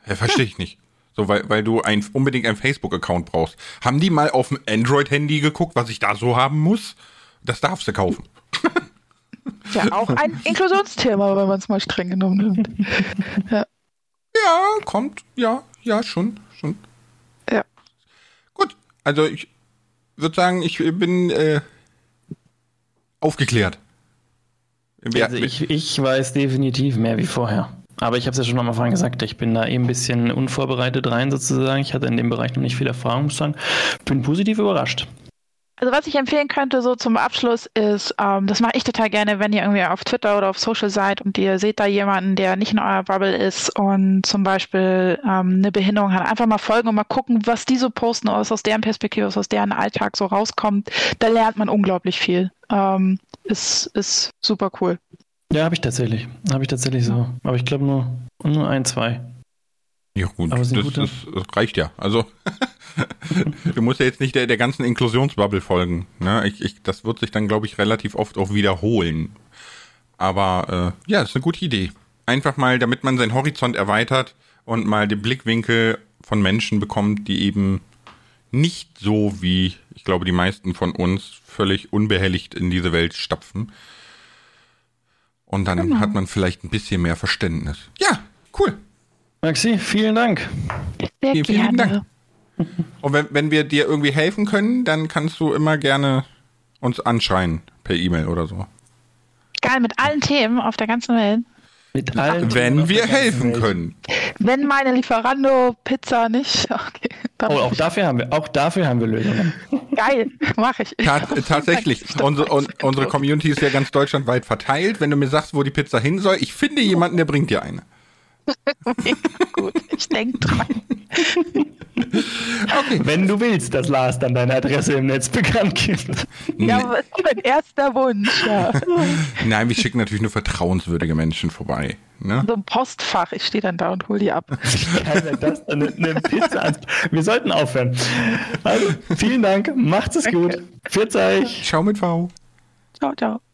Ja, verstehe ich nicht. So, weil, weil du ein, unbedingt einen Facebook-Account brauchst. Haben die mal auf dem Android-Handy geguckt, was ich da so haben muss? Das darfst du kaufen. Ja, auch ein Inklusionsthema, wenn man es mal streng genommen nimmt. Ja. Ja, kommt, ja, ja, schon, schon. Ja. Gut, also ich würde sagen, ich bin äh, aufgeklärt. Also ich, ich weiß definitiv mehr wie vorher. Aber ich habe es ja schon am Anfang gesagt, ich bin da eben ein bisschen unvorbereitet rein sozusagen. Ich hatte in dem Bereich noch nicht viel Erfahrung, muss sagen. Bin positiv überrascht. Also was ich empfehlen könnte so zum Abschluss ist, ähm, das mache ich total gerne, wenn ihr irgendwie auf Twitter oder auf Social seid und ihr seht da jemanden, der nicht in eurer Bubble ist und zum Beispiel ähm, eine Behinderung hat, einfach mal folgen und mal gucken, was die so posten, aus, aus deren Perspektive, aus deren Alltag so rauskommt. Da lernt man unglaublich viel. Ähm, ist, ist super cool. Ja, habe ich tatsächlich. Habe ich tatsächlich so. Aber ich glaube nur, nur ein, zwei. Ja, gut. Das, das, das, reicht ja. Also, du musst ja jetzt nicht der, der ganzen Inklusionsbubble folgen. Ne? Ich, ich, das wird sich dann, glaube ich, relativ oft auch wiederholen. Aber äh, ja, ist eine gute Idee. Einfach mal, damit man seinen Horizont erweitert und mal den Blickwinkel von Menschen bekommt, die eben nicht so wie, ich glaube, die meisten von uns völlig unbehelligt in diese Welt stapfen. Und dann genau. hat man vielleicht ein bisschen mehr Verständnis. Ja, cool. Maxi, vielen Dank. Sehr vielen, vielen Dank. Und wenn, wenn wir dir irgendwie helfen können, dann kannst du immer gerne uns anschreien per E-Mail oder so. Geil, mit allen Themen auf der ganzen Welt. Mit allen wenn wir helfen Welt. können. Wenn meine Lieferando-Pizza nicht. Okay, oh, auch dafür haben wir, auch dafür haben wir Lösungen. Geil, mache ich. Ta tatsächlich. unsere, un unsere Community ist ja ganz deutschlandweit verteilt. Wenn du mir sagst, wo die Pizza hin soll, ich finde jemanden, der bringt dir eine. gut, ich denke dran. Okay. Wenn du willst, dass Lars dann deine Adresse im Netz bekannt gibt. Ja, aber das ist mein erster Wunsch. Ja. Nein, wir schicken natürlich nur vertrauenswürdige Menschen vorbei. Ne? So ein Postfach, ich stehe dann da und hole die ab. Das eine, eine Pizza Wir sollten aufhören. Also, vielen Dank, macht es gut. Pfiat euch. Ciao mit V. Ciao, ciao.